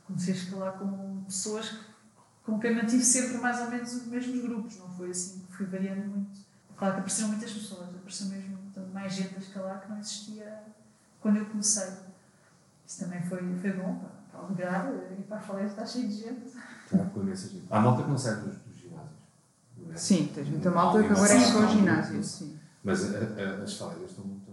comecei a escalar com pessoas que- com quem mantive sempre mais ou menos os mesmos grupos, não foi assim, fui variando muito. Claro que apareceram muitas pessoas, apareceu mesmo portanto, mais gente a escalar que não existia quando eu comecei. Isso também foi, foi bom para, para alegrar e para a falência está cheio de gente.
Está com imensa gente. Há malta que não sai dos, dos ginásios. é?
Sim, tens muita malta que agora é só o ginásio. Sim.
Mas a- a- as faleiras estão, cheias.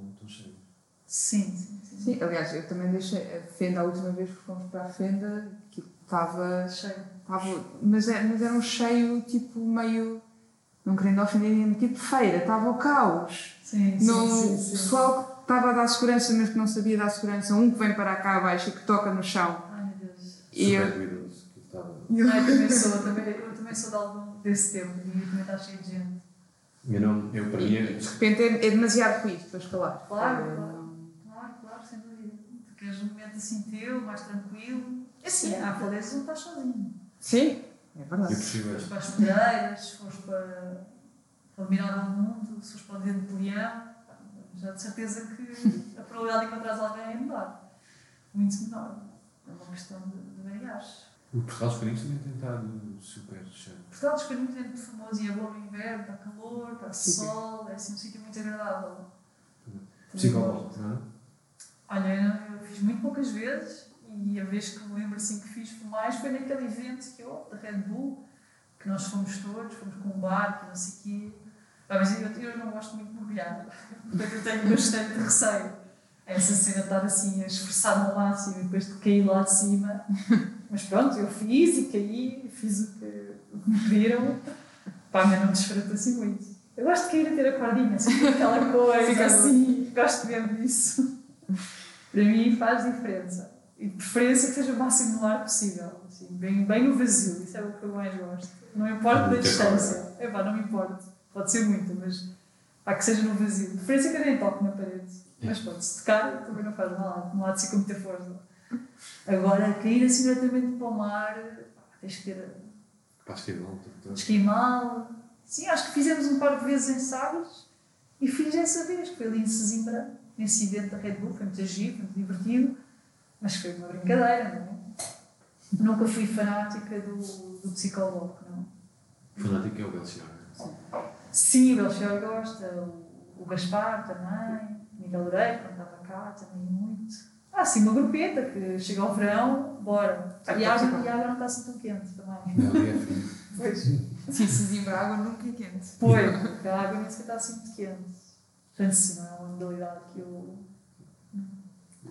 Sim, sim, sim.
Sim, aliás, eu também deixei a Fenda a última vez que fomos para a Fenda, que estava.
Cheio.
estava mas, é, mas era um cheio tipo meio. Não querendo ofender ninguém, tipo feira, estava o caos.
Sim, sim,
no
sim, sim.
pessoal que estava a dar segurança, mas que não sabia dar segurança, um que vem para cá abaixo e que toca no chão.
Ai meu Deus.
E eu-
que estava-
Ai, também sou, também, eu também sou de algum desse tempo e também está cheio de gente.
Eu, não, eu para mim, é-
de repente é, é demasiado ruído para escalar.
Claro,
É,
claro. Queres um momento assim teu, mais tranquilo. É assim, à falência não estás sozinho.
Sim, é
eu
verdade.
Se fores para as pedreiras, se fores para, para o Mirar ao Mundo, se fores para o Dedo de Leão, já de certeza que a probabilidade de encontrares alguém é menor. Muito menor. É uma questão de, de variares.
O Portugal dos Carinhos também tem estado super cheio.
Portugal dos Caminhos é muito famoso e é bom no inverno, está calor, está
Sim, sim.
sol, é assim um sítio muito agradável.
Psicólogo, não é?
Olha, eu fiz muito poucas vezes e a vez que me lembro assim que fiz mais foi naquele evento que eu, da Red Bull, que nós fomos todos, fomos com um barco não sei o quê. Ah, mas eu, eu não gosto muito de mergulhar, portanto eu tenho bastante receio. Essa cena de estar assim a esforçar ao máximo e depois de cair lá de cima. Mas pronto, eu fiz e caí, fiz o que, o que me pediram. Pá, mas não desfruto assim muito. Eu gosto de cair a ter a cordinha, assim, aquela coisa
Fica
assim, gosto mesmo disso. Para mim faz diferença. E de preferência que seja o máximo no ar possível. Assim, bem, bem no vazio, isso é o que eu mais gosto. Não importa da distância. É pá, não me importa. Pode ser muita, mas pá, que seja no vazio. De preferência que eu nem toque na parede. Mas pronto, se tocar também não faz mal, não há de ser com muita força. Agora, cair assim diretamente para o mar, pá, tens que ter
tudo-
esquimal. Sim, acho que fizemos um par de vezes em Sagres e fiz essa vez, que foi ali em Sesimbra, nesse evento da Red Bull, foi muito foi muito divertido, mas foi uma brincadeira, não é? Nunca fui fanática do, do psicólogo, não.
O fanático é o Belchior. é?
Sim, o Belchior gosta, o, o Gaspar também, o Miguel Loureiro, quando estava cá, também muito. Ah, sim, uma grupeta que chega ao verão, bora.
Ah,
E a água, e a água não está assim tão quente também.
Não, é frio.
Pois.
Sim, se água nunca é quente.
Pois, porque a água nem sequer está assim muito quente. Portanto, sim, não é uma modalidade que eu.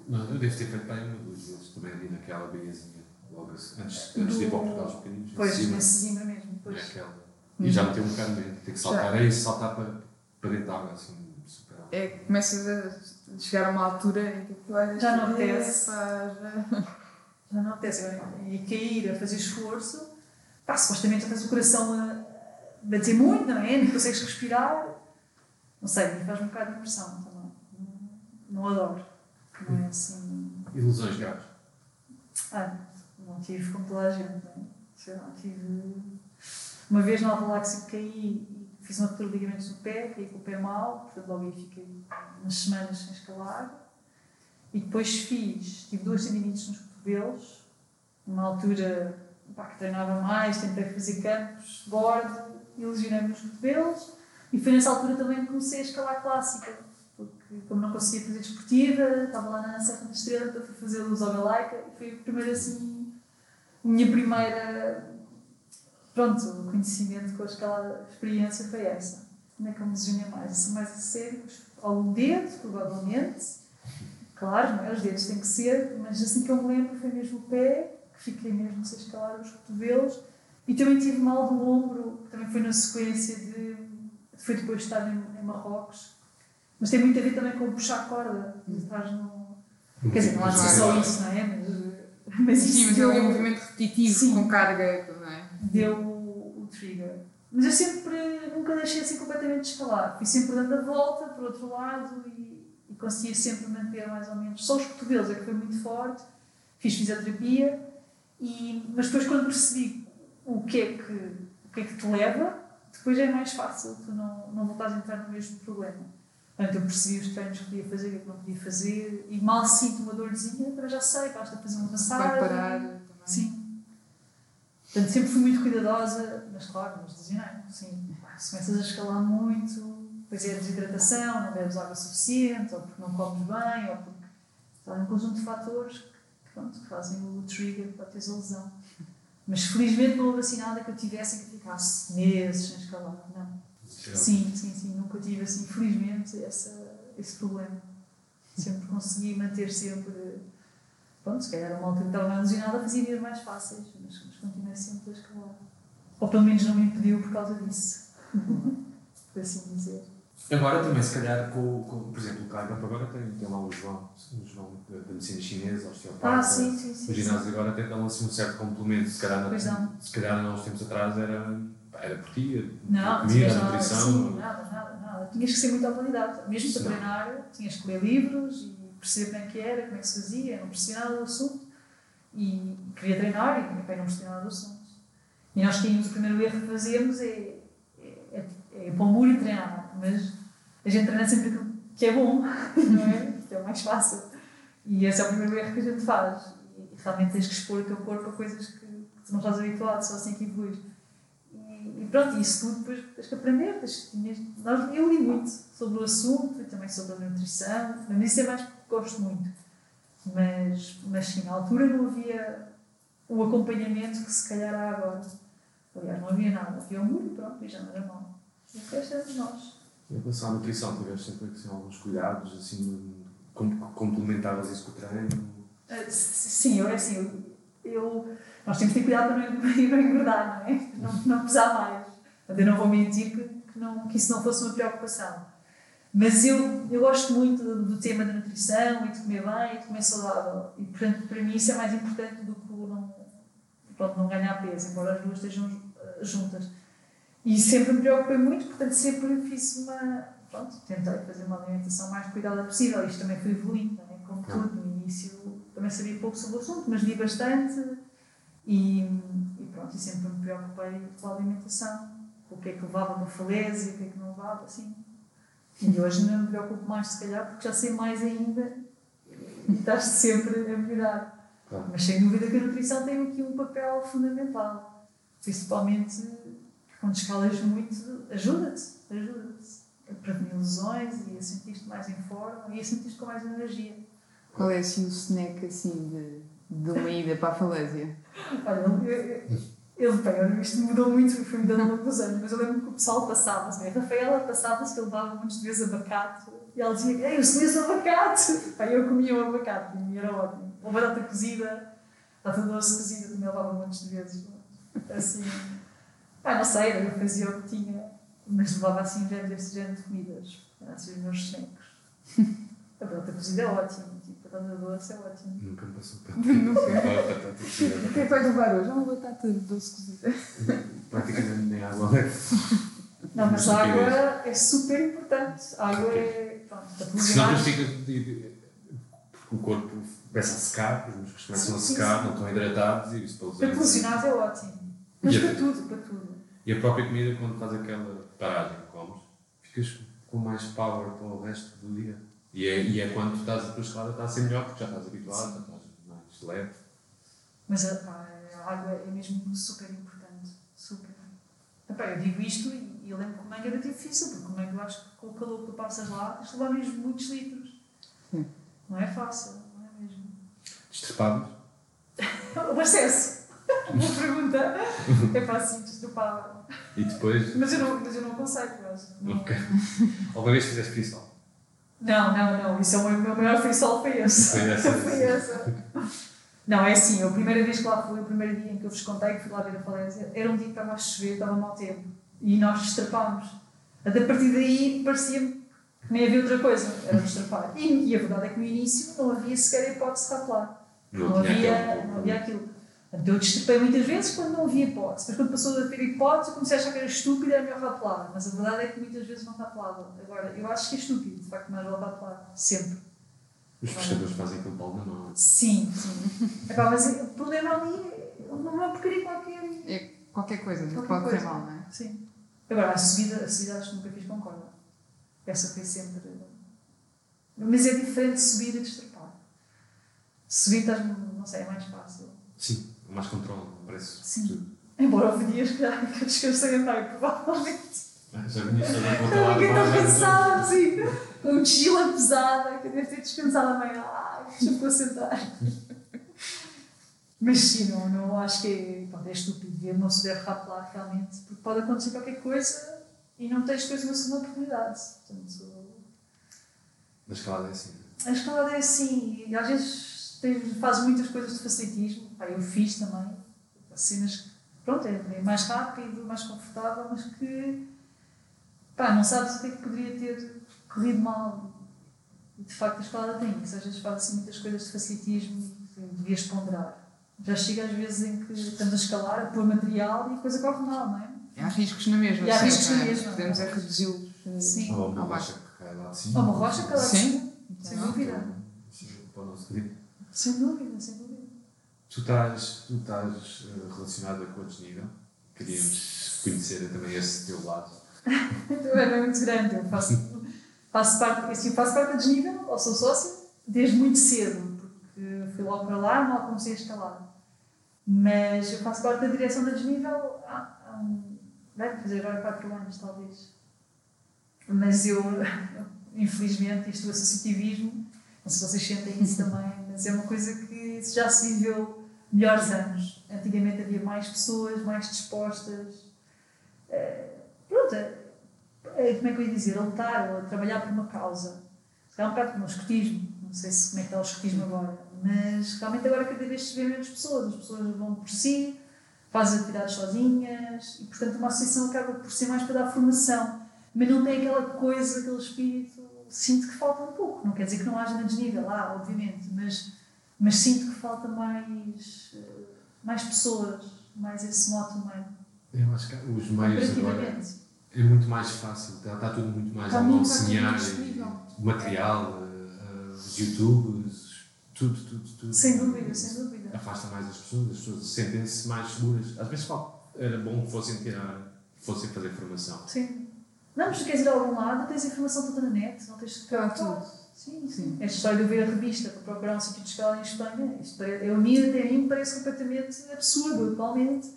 Não, eu devo ter feito bem uma duas vezes também ali naquela beiazinha, logo assim, antes, antes de ir para o Portugal dos Pequeninos. em
Pois,
cima.
nesse zimbra mesmo.
É
Pois.
aquela. E já meteu um bocado de medo, ter que saltar, é isso, saltar para, para dentro da água, assim, super
É que começas a chegar a uma altura em que olhas,
Já não apetece.
"Epá, já-"
Já não apetece. E cair a fazer esforço, pá, supostamente já tens o coração a bater muito, não é? Nem consegues respirar. Não sei, me faz um bocado de impressão também. Não, não adoro. Não é assim.
Ilusões graves.
Ah, não tive como toda a gente, não é? Sei lá, tive. Uma vez na Alvaláxia caí e fiz uma ruptura de ligamentos no pé, caí com o pé mal, portanto logo aí fiquei umas semanas sem escalar. E depois fiz, tive duas tendinites nos cotovelos, numa altura pá, que treinava mais, tentei fazer campos, borde e lesionei-me nos cotovelos. E foi nessa altura também que comecei a escalar clássica, porque como não conseguia fazer desportiva, estava lá na Serra da Estrela, então fui fazer luz galaica e foi a primeira assim, a minha primeira, pronto, conhecimento com a escalada, experiência foi essa. Como é que eu me lesionei mais? Assim, mais a sério, ao dedo, provavelmente, claro, não é? os dedos têm que ser, mas assim que eu me lembro foi mesmo o pé, que fiquei mesmo sem escalar os cotovelos, e também tive mal do ombro, que também foi na sequência de, foi depois de estar em, em Marrocos, mas tem muito a ver também com puxar a corda, estás no... Quer dizer, não há de ser só isso, não é? Mas, mas
Sim, mas é um
deu,
movimento repetitivo
Sim.
com carga, não é?
deu o, o trigger. Mas eu sempre, nunca deixei assim completamente de escalar. Fui sempre dando a volta para o outro lado e, e conseguia sempre manter mais ou menos. Só os cotovelos é que foi muito forte. Fiz fisioterapia, e, mas depois quando percebi o que, é que, o que é que te leva, depois é mais fácil tu não, não voltares a entrar no mesmo problema. Portanto, eu percebi os treinos que podia fazer e o que não podia fazer, e mal sinto uma dorzinha, mas já sei, basta fazer uma massagem.
Vai parar também.
Sim. Portanto, sempre fui muito cuidadosa, mas claro, mas lesionei. Sim. Se começas a escalar muito, depois é a desidratação, não bebes água suficiente, ou porque não comes bem, ou porque há um conjunto de fatores que, pronto, que fazem o trigger para teres a lesão. Mas felizmente não houve assim nada que eu tivesse que ficasse meses sem escalar. Não. Sim, sim, sim. Nunca tive assim, felizmente, essa, esse problema. Sempre consegui manter sempre. Pronto, se calhar uma altura que estava mais lesionada fazia dias mais fáceis, mas, mas continuei sempre a escalar. Ou pelo menos não me impediu por causa disso. Por assim dizer.
Agora também, se calhar, com, com por exemplo, o Climb agora tem, tem lá o João, o João da, medicina chinesa, osteopata.
Ah, sim, sim, sim.
Os ginásios agora até dão assim um certo complemento. Se calhar,
Pois não.
se calhar há uns tempos atrás era, era por ti,
Não,
a
não
comida, a nutrição.
sim, nada, nada, nada. Tinhas que ser muito autodidata. Mesmo para treinar, tinhas que ler livros e perceber bem o que era, como é que se fazia, não percebia nada do assunto. E queria treinar e bem, não percebia nada do assunto. E nós tínhamos, o primeiro erro que fazemos é, é, é, é pôr o muro e treinar. Mas a gente treina sempre aquilo que é bom, não é? Que é o mais fácil. E esse é o primeiro erro que a gente faz. E realmente tens que expor o teu corpo a coisas que, que tu não estás habituado, só assim que evoluís. E, pronto, isso tudo depois tens que aprender. Tens que, nós, eu li muito sobre o assunto e também sobre a nutrição, mas isso é mais porque gosto muito. Mas, mas sim, na altura não havia o acompanhamento que se calhar há agora. Aliás, não havia nada. Havia um muro e pronto, e já não era mal. E era de nós.
Em relação à nutrição, tiveste sempre assim, alguns cuidados, assim, com- complementavas isso com o treino.
S- Sim, eu é assim, eu, nós temos de ter cuidado para não, não engordar, não é? Não, não pesar mais. Eu não vou mentir que, que, não, que isso não fosse uma preocupação. Mas eu, eu gosto muito do, do tema da nutrição e de comer bem e de comer saudável. E, portanto, para mim isso é mais importante do que não, pronto, não ganhar peso, embora as duas estejam ah, juntas. E sempre me preocupei muito, portanto, sempre fiz uma. Pronto, tentei fazer uma alimentação mais cuidada possível. Isto também foi evoluindo, não é? Como tudo, no início também sabia pouco sobre o assunto, mas li bastante e, e pronto, e sempre me preocupei com a alimentação, o que é que levava uma falésia, o que é que não levava, assim. E hoje não me preocupo mais, se calhar, porque já sei mais ainda e estás sempre a melhorar.
Claro.
Mas sem dúvida que a nutrição tem aqui um papel fundamental, principalmente quando escalas muito, ajuda-te, ajuda-te a prevenir lesões e a sentir-te mais em forma e a sentir-te com mais energia.
Qual é assim o snack assim de, de uma ida para a falésia?
Olha, eu, eu, eu, isto mudou muito, foi mudando ao longo dos anos, mas eu lembro que o pessoal passava-se, né? a Rafaela passava-se que ele dava muitos de vezes abacate e ela dizia: Ei, eu conheço abacate! Pá, eu comia o abacate e era ótimo. Ou batata cozida, batata doce cozida também levava muitos de vezes. Assim, pá, não sei, eu fazia o que tinha. Mas levava assim já desse género de comidas. Eram assim os meus snacks. A batata cozida é ótimo, tipo, a batata doce é ótimo.
Nunca me passou pela
Nunca.
batata
O que é
cozida.
que vais levar hoje? É uma batata doce cozida.
Praticamente nem água leve.
Não, mas a água
estupidez.
é super importante. A água é. Pronto, para cozinhar.
fica. Porque o corpo começa a secar, os músculos começam a secar,
sim.
não estão hidratados e isso para usar.
Para cozinhar é ótimo. Mas
E
para tudo, para tudo.
E a própria comida, quando faz aquela paragem que comes, ficas com mais power para o resto do dia. E é, e é quando tu estás a tua escalada está a ser melhor, porque já estás habituado, já estás mais leve.
Mas a, pá, a água é mesmo super importante. Super. Epá, eu digo isto e, e eu lembro que o mangue era difícil, porque o mangue eu acho que com o calor que tu passas lá, tens de levar mesmo muitos litros.
Sim.
Não é fácil, não é mesmo?
Destrepámos.
O acesso. Boa pergunta. É fácil, destrupava.
E depois.
Mas eu não, mas eu não aconselho, acho. Não.
Ok. Alguma vez fizeste freestyle?
Não, não, não. Isso é o meu, meu maior freestyle foi esse.
Foi essa.
foi essa. Não, é assim, a primeira vez que lá fui, o primeiro dia em que eu vos contei que fui lá ver a falésia, era um dia que estava a chover, estava mau tempo. E nós destrapámos. Até a partir daí parecia-me que nem havia outra coisa, era destrapar. E, e a verdade é que no início não havia sequer a hipótese de rapelar.
Não,
Não, havia, não havia aquilo. Portanto, Eu destripei muitas vezes quando não havia hipótese. Mas quando passou a ter hipótese, eu comecei a achar que era estúpido e era melhor rapelar. Mas a verdade é que muitas vezes não rapelava. Agora, eu acho que é estúpido, de facto, mais vale rapelar. Sempre.
Os pescadores fazem aquele pau na mão.
Sim, sim. Epá, mas o problema ali é uma porcaria qualquer.
É qualquer coisa,
Qualquer
pode
coisa.
mal, não é?
Sim. Agora, a subida, a subida acho que nunca fiz com corda. Essa foi sempre. Mas é diferente de subir e destrepar. Subir, estás, não sei, é mais fácil.
Sim, mais controle, parece.
Sim.
Tudo.
Embora houve dias que, que eu descansei a meio, provavelmente.
Ah, Já vinha ponta
Eu
lá de baixo.
cansada, assim, com mochila pesada, que eu devo ter descansado a meio. Ai, deixa-me concentrar. Mas sim, não, não acho que é, pronto, é estúpido não se deve rapelar realmente, porque pode acontecer qualquer coisa e não tens depois uma segunda oportunidade. Portanto,
Na escalada é assim.
a escalada é assim, e às vezes tens, fazes muitas coisas de facilitismo, pá, eu fiz também, cenas que, pronto, é, mais rápido, mais confortável, mas que, pá, não sabes o que é que poderia ter corrido mal. E de facto a escalada tem isso, às vezes faz assim muitas coisas de facilitismo e devias ponderar. Já chega às vezes em que estamos a escalar, a pôr material e a coisa corre mal, não é?
E há riscos na mesma.
E há riscos na mesma.
Podemos é reduzi-los.
Sim.
Ou uma
ao
rocha que cai lá de cima.
Ou uma rocha que ela
Sim.
Sem dúvida.
Sim, para o nosso querido.
Sem dúvida, sem dúvida.
Tu estás, tu estás eh, relacionada com o desnível. Queríamos conhecer também esse teu lado.
É muito grande. Eu faço, faço parte, assim, faço parte da desnível, ou sou sócia, desde muito cedo, porque fui logo para lá, mal comecei a escalar. Mas eu faço parte da direção da desnível há, há um, deve fazer agora 4 anos, talvez. Mas eu, infelizmente, isto do associativismo, não sei se vocês sentem isso também, mas é uma coisa que já se viveu melhores anos. Antigamente havia mais pessoas, mais dispostas. Eh, pronto, eh, como é que eu ia dizer? A lutar ou a trabalhar por uma causa. É um bocado como o escotismo, não sei se como é que está o escotismo agora, mas realmente agora cada vez se vê menos pessoas. As pessoas vão por si, fazem atividades sozinhas e, portanto, uma associação acaba por ser mais para dar formação, mas não tem aquela coisa, aquele espírito. Sinto que falta um pouco. Não quer dizer que não haja desnível, lá, obviamente, mas, mas sinto que falta mais, eh, mais pessoas, mais esse moto humano.
Eu acho que os meios agora é muito mais fácil, está, está tudo muito mais
Está disponível.
e material, eh, eh, os YouTubes, tudo, tudo, tudo.
Sem dúvida, sem dúvida.
Afasta mais as pessoas, as pessoas sentem-se mais seguras. Às vezes era bom que fossem tirar, fossem fazer formação.
Sim. Não, mas tu queres ir a algum lado, tens a informação toda na net, não tens que ficar
tudo.
Sim,
Sim.
sim. Esta história de ver a revista para procurar um sítio de escala em Espanha, isto é, eu, mim, até mim me parece completamente absurdo atualmente.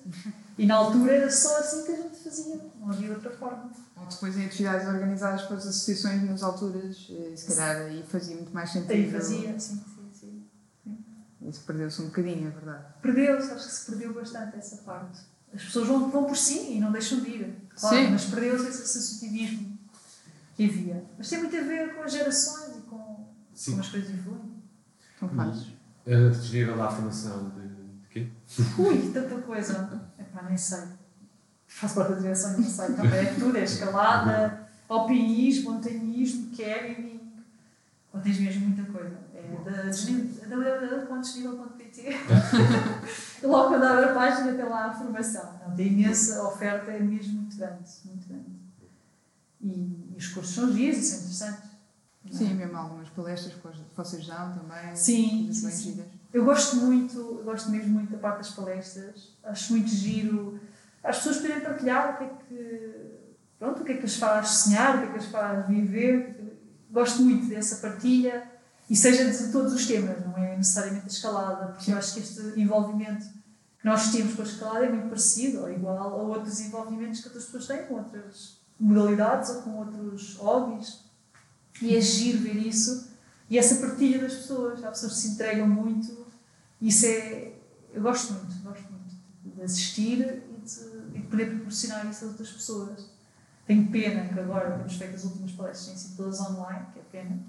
E na altura era só assim que a gente fazia, não havia outra forma.
Ou depois em atividades organizadas pelas associações nas alturas, eh, se calhar aí fazia muito mais sentido.
Aí fazia, sim, sim, sim.
Isso perdeu-se um bocadinho, é verdade.
Perdeu-se, acho que se perdeu bastante essa parte. As pessoas vão, vão por si e não deixam de ir, claro,
Sim.
mas perdeu-se esse associativismo que havia. Mas tem muito a ver com as gerações e com
Sim.
como as coisas evoluem.
São fazes.
Uh, desnível à formação de, de quê?
Ui, tanta coisa. Epá, nem sei. faço parte da direção e não sei, também é tudo, é escalada, alpinismo, montanhismo, carrying, ou tens mesmo muita coisa. É da www.desnível.pt Logo quando abre a página tem lá a formação. Não, tem imensa oferta, é mesmo muito grande, muito grande. E, e os cursos são giros e são interessantes.
Sim, mesmo algumas palestras que vocês dão também.
Sim, sim, sim. Eu gosto muito, eu gosto mesmo muito da parte das palestras. Acho muito giro as pessoas poderem partilhar o que é que, pronto, o que é que as faz sonhar, o que é que as faz viver. Gosto muito dessa partilha e seja de todos os temas, não é necessariamente a escalada, porque eu acho que este envolvimento que nós temos com a escalada é muito parecido ou igual a outros envolvimentos que outras pessoas têm com outras modalidades ou com outros hobbies. E é giro ver isso e essa partilha das pessoas. Há pessoas que se entregam muito e isso é. Eu gosto muito, gosto muito de assistir e de, e de poder proporcionar isso a outras pessoas. Tenho pena que agora temos feito as últimas palestras têm sido todas online, que é pena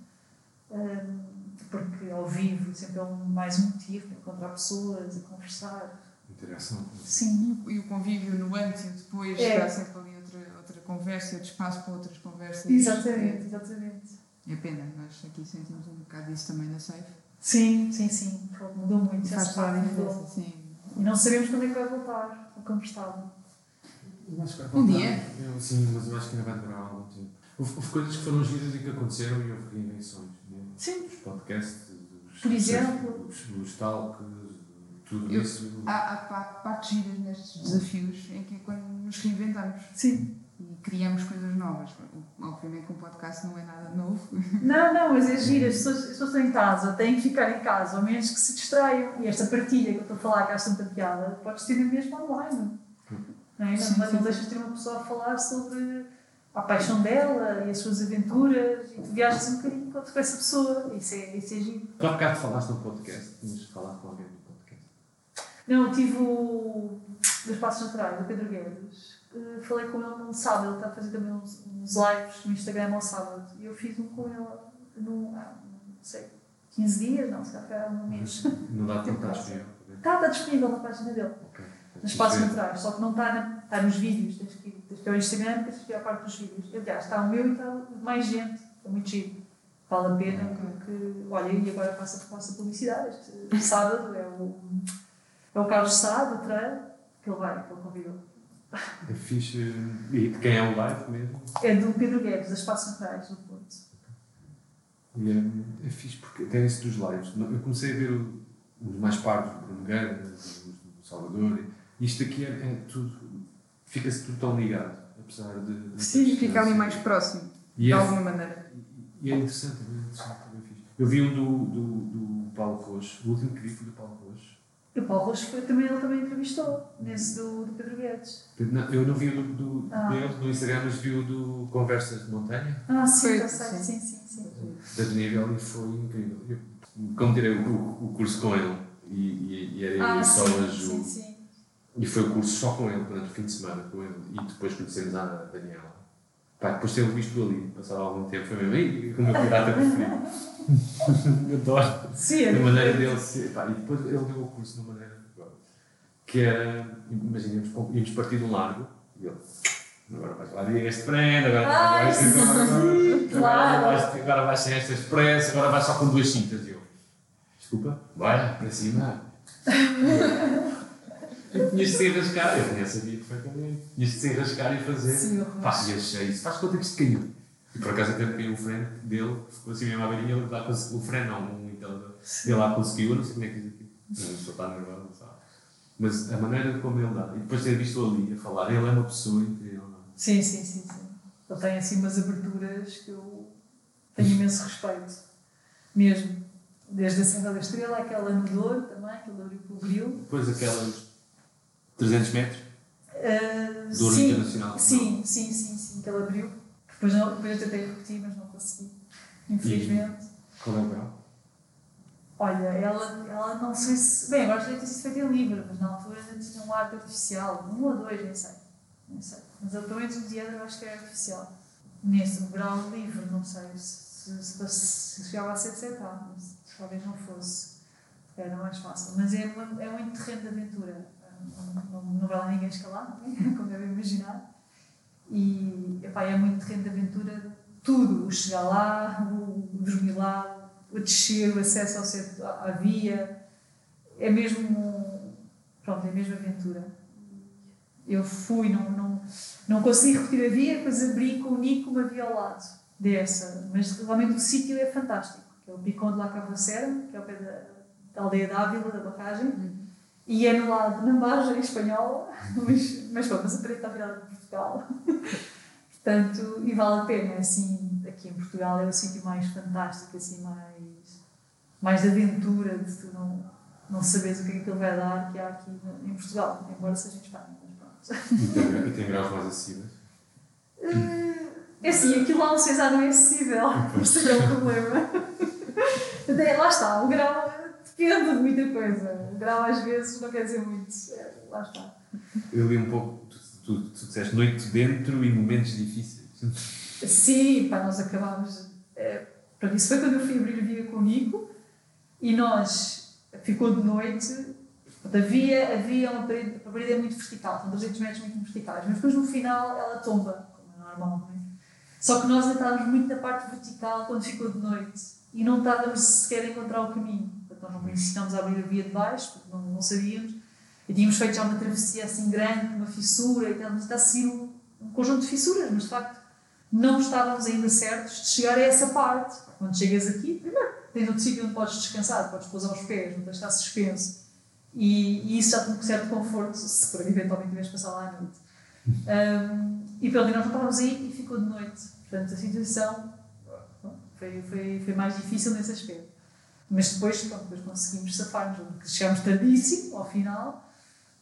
porque ao vivo sempre é um, mais um motivo para encontrar pessoas e conversar.
Interação.
Sim.
E o convívio no antes e depois é. dá sempre ali outra, outra conversa, outro espaço para outras conversas.
Exatamente, exatamente.
É pena, nós aqui sentimos um bocado disso também na Safe.
Sim, sim, sim. Mudou muito.
Faz toda a diferença, sim.
E não sabemos quando é que vai voltar, o como estava.
Um dia?
Eu, sim, mas eu acho que ainda vai demorar algum tempo. Houve, houve coisas que foram giras e que aconteceram e houve reinvenções.
Sim.
Os podcasts, os,
Por exemplo.
Os, os talks, tudo
eu,
isso.
Há, há, partes giras nestes desafios em que é quando nos reinventamos.
Sim.
E criamos coisas novas. Obviamente que um podcast não é nada novo.
Não, não, mas é giro. As pessoas, as pessoas estão em casa, têm que ficar em casa, ao menos que se distraiam. E esta partilha que eu estou a falar, que acho tanta piada, podes ter mesmo online. Não, é? não, não, não deixas de ter uma pessoa a falar sobre a paixão dela e as suas aventuras e tu viajas um bocadinho com essa pessoa. Isso é, isso é giro.
Tu há bocado falaste no podcast, tinhas falar com alguém no podcast.
Não, eu tive o dos Passos Naturais, o Pedro Guedes. Uh, falei com ele no sábado, ele está a fazer também uns, uns lives no Instagram ao sábado. E eu fiz um com ele ah, não sei, 15 dias, não, se calhar um mês.
Não dá tempo para disponível.
Está, está disponível na página dele.
Okay.
Nos Passos Naturais, só que não está, na, está nos vídeos, tens que ir que é o Instagram, que assistir à parte dos vídeos. Aliás, está o meu e está mais gente, é muito giro. Vale a pena, porque, olha, e agora faço a publicidade. Este sábado é o, é o Carlos Sá, do Trail, que ele vai, que ele convidou.
É fixe. E de quem é o live mesmo?
É do Pedro Guedes, das Espaços Naturais, do Porto.
E é, é fixe porque tem esse dos lives. Eu comecei a ver os mais pardos, do Bruno Guerra, do Salvador. Isto aqui é, é tudo fica-se tudo tão ligado, apesar de. de
Sim, fica ali mais próximo, e de é, alguma maneira.
E é interessante, é interessante, é fixe. Eu vi um do, do, do Paulo Rocha, o último que vi foi do Paulo Rocha.
E o Paulo Rocha foi, também, ele também entrevistou, nesse do, do Pedro Guedes.
Não, eu não vi o do, do, ah. dele, do Instagram, mas vi o do Conversas de Montanha.
Ah, sim, já sei, sim, sim, sim.
Da nível e foi incrível. Eu, como tirei o, o curso com ele e, e, e era
ah,
eu
só a Ju. Sim, sim.
E foi o curso só com ele, durante o fim de semana com ele. E depois conhecemos a Daniela. Pá, depois de ter visto ali, passado algum tempo, foi mesmo, ei, o meu pirata preferido. Adoro.
Sim,
é. A maneira dele ser. Pá, e depois ele deu o curso de uma maneira que era, imagina, íamos partir de um largo e ele. Agora vais lá este prende, agora,
ah,
vais, agora, claro. agora, vais, agora vais sem esta expressa, agora vais só com duas cintas. E eu, desculpa, vai para cima. Tinhas de se enrascar, eu nem sabia perfeitamente. Tinhas de se enrascar e fazer.
Sim,
Pá, e achei isso. Faz conta que isto caiu. E por acaso até caiu o freno dele, ficou assim mesmo à beirinha, ele lá conseguiu. O freno não, um então. Ele lá conseguiu, eu não sei como é que fez aquilo. Estou a nervoso, não sabe. Mas a maneira como ele dá, e depois ter visto ali a falar, ele é uma pessoa incrível.
Sim, sim, sim, sim. Ele tem assim umas aberturas que eu tenho imenso respeito. Mesmo. Desde a Serra da Estrela, aquela no Douro também, que ele abriu com o Grilo.
Depois aquelas 300 metros?
Uh,
Douro
sim,
Internacional?
Sim, sim, sim, sim, que ele abriu. Depois, não, depois eu tentei repetir, mas não consegui. Infelizmente.
E qual é o grau?
Olha, ela, ela não sei se. Bem, agora já deve ter sido feito em livro, mas na altura tinha um ar artificial. Um ou dois, nem sei. Nem sei. Mas pelo menos o dia eu acho que era artificial. Nesse grau livre, não sei se, se, chegava a ser 7 anos. Talvez não fosse. Era mais fácil. Mas é, uma, é um terreno de aventura não, vai lá ninguém escalar, como devem imaginar. E epá, é muito terreno de aventura, tudo, o chegar lá, o dormir lá, o descer, o acesso ao setor, à via, é mesmo, pronto, é mesmo aventura. Eu fui, não, não, não consegui repetir a via, depois abri com o Nico uma via ao lado dessa, mas realmente o sítio é fantástico, que é o Picon de la Cavacera, que é o pé da, da aldeia da Ávila, da barragem, e é no lado, na margem espanhola, mas, mas pronto, mas a parede está virada de Portugal. Portanto, e vale a pena, assim, aqui em Portugal é o sítio mais fantástico, assim, mais, mais de aventura, de tu não, não saberes o que é que aquilo vai dar, que há aqui em Portugal, embora seja em Espanha, mas pronto.
E tem, graus mais acessíveis.
Eh, É assim, aquilo lá no César não é acessível, isso é o problema. Até lá está, o grau depende de muita coisa. O grau às vezes não quer dizer muito, É, lá está.
Eu li um pouco, tu, tu, tu disseste noite dentro e momentos difíceis.
Sim, pá, nós acabámos. É, pronto, isso foi quando eu fui abrir a via com o Nico e nós ficou de noite. Havia, havia uma parede, a parede é muito vertical, são 200 metros muito verticais, mas depois no final ela tomba, como é normal, não é? Só que nós estávamos muito na parte vertical quando ficou de noite e não estávamos sequer a encontrar o caminho. Nós não conhecíamos a abrir a via de baixo, porque não, não sabíamos, e tínhamos feito já uma travessia assim grande, uma fissura, e estávamos a seguir um, um conjunto de fissuras, mas de facto não estávamos ainda certos de chegar a essa parte. Quando chegas aqui, primeiro, tens outro sítio onde podes descansar, podes pousar os pés, não tens estar suspenso. E, e isso já te dá um certo conforto, se por eventualmente tiveres passar lá à noite. Um, e pelo menos não estávamos aí e ficou de noite. Portanto, a situação foi, foi, foi mais difícil nesse aspecto. Mas depois, pronto, depois conseguimos safar-nos. Chegámos tardíssimo ao final,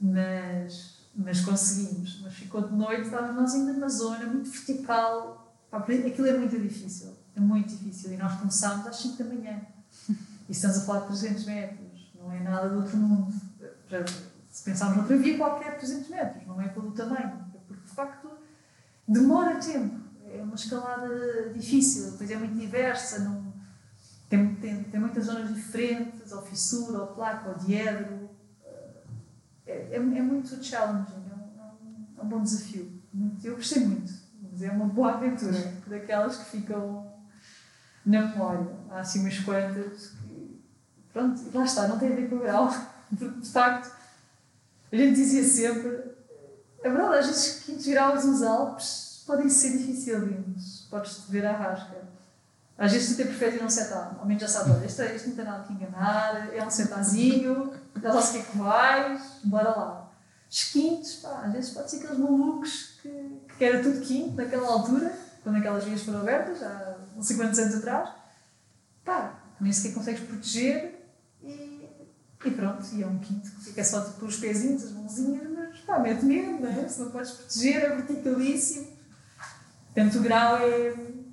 mas, mas conseguimos. Mas ficou de noite, estávamos nós ainda na zona, muito vertical. Aquilo é muito difícil. É muito difícil. E nós começámos às 5 da manhã. E estamos a falar de 300 metros. Não é nada do outro mundo. Se pensarmos noutra via, qualquer 300 metros. Não é pelo tamanho. É porque, de facto, demora tempo. É uma escalada difícil. Depois é muito diversa. Não... Tem, tem, tem muitas zonas diferentes. Ou fissura, ou placa, ou diedro. É, é, é muito challenging. É um, é um- é bom desafio. Eu gostei muito. Mas é uma boa aventura. Daquelas que ficam na memória. Há assim umas quantas que. Pronto, lá está, não tem a ver com o grau. Porque, de facto, a gente dizia sempre. É verdade, às vezes, quintos graus nos Alpes podem ser dificílimos. Podes-te ver à rasca. Às vezes, tu até preferes ir a um setar. Ao menos já sabes, olha, este, este não tem nada que enganar, é um setazinho, já sabes o que é que vais, bora lá. Os quintos, pá, às vezes pode ser aqueles malucos que, que era tudo quinto naquela altura, quando aquelas vias foram abertas, há não sei quantos anos atrás. Pá, nem sequer consegues proteger e, e pronto, e é um quinto que fica só tipo os pezinhos, as mãozinhas, mas pá, mete medo, não é? Se não podes proteger, é verticalíssimo. Portanto, o grau é, é-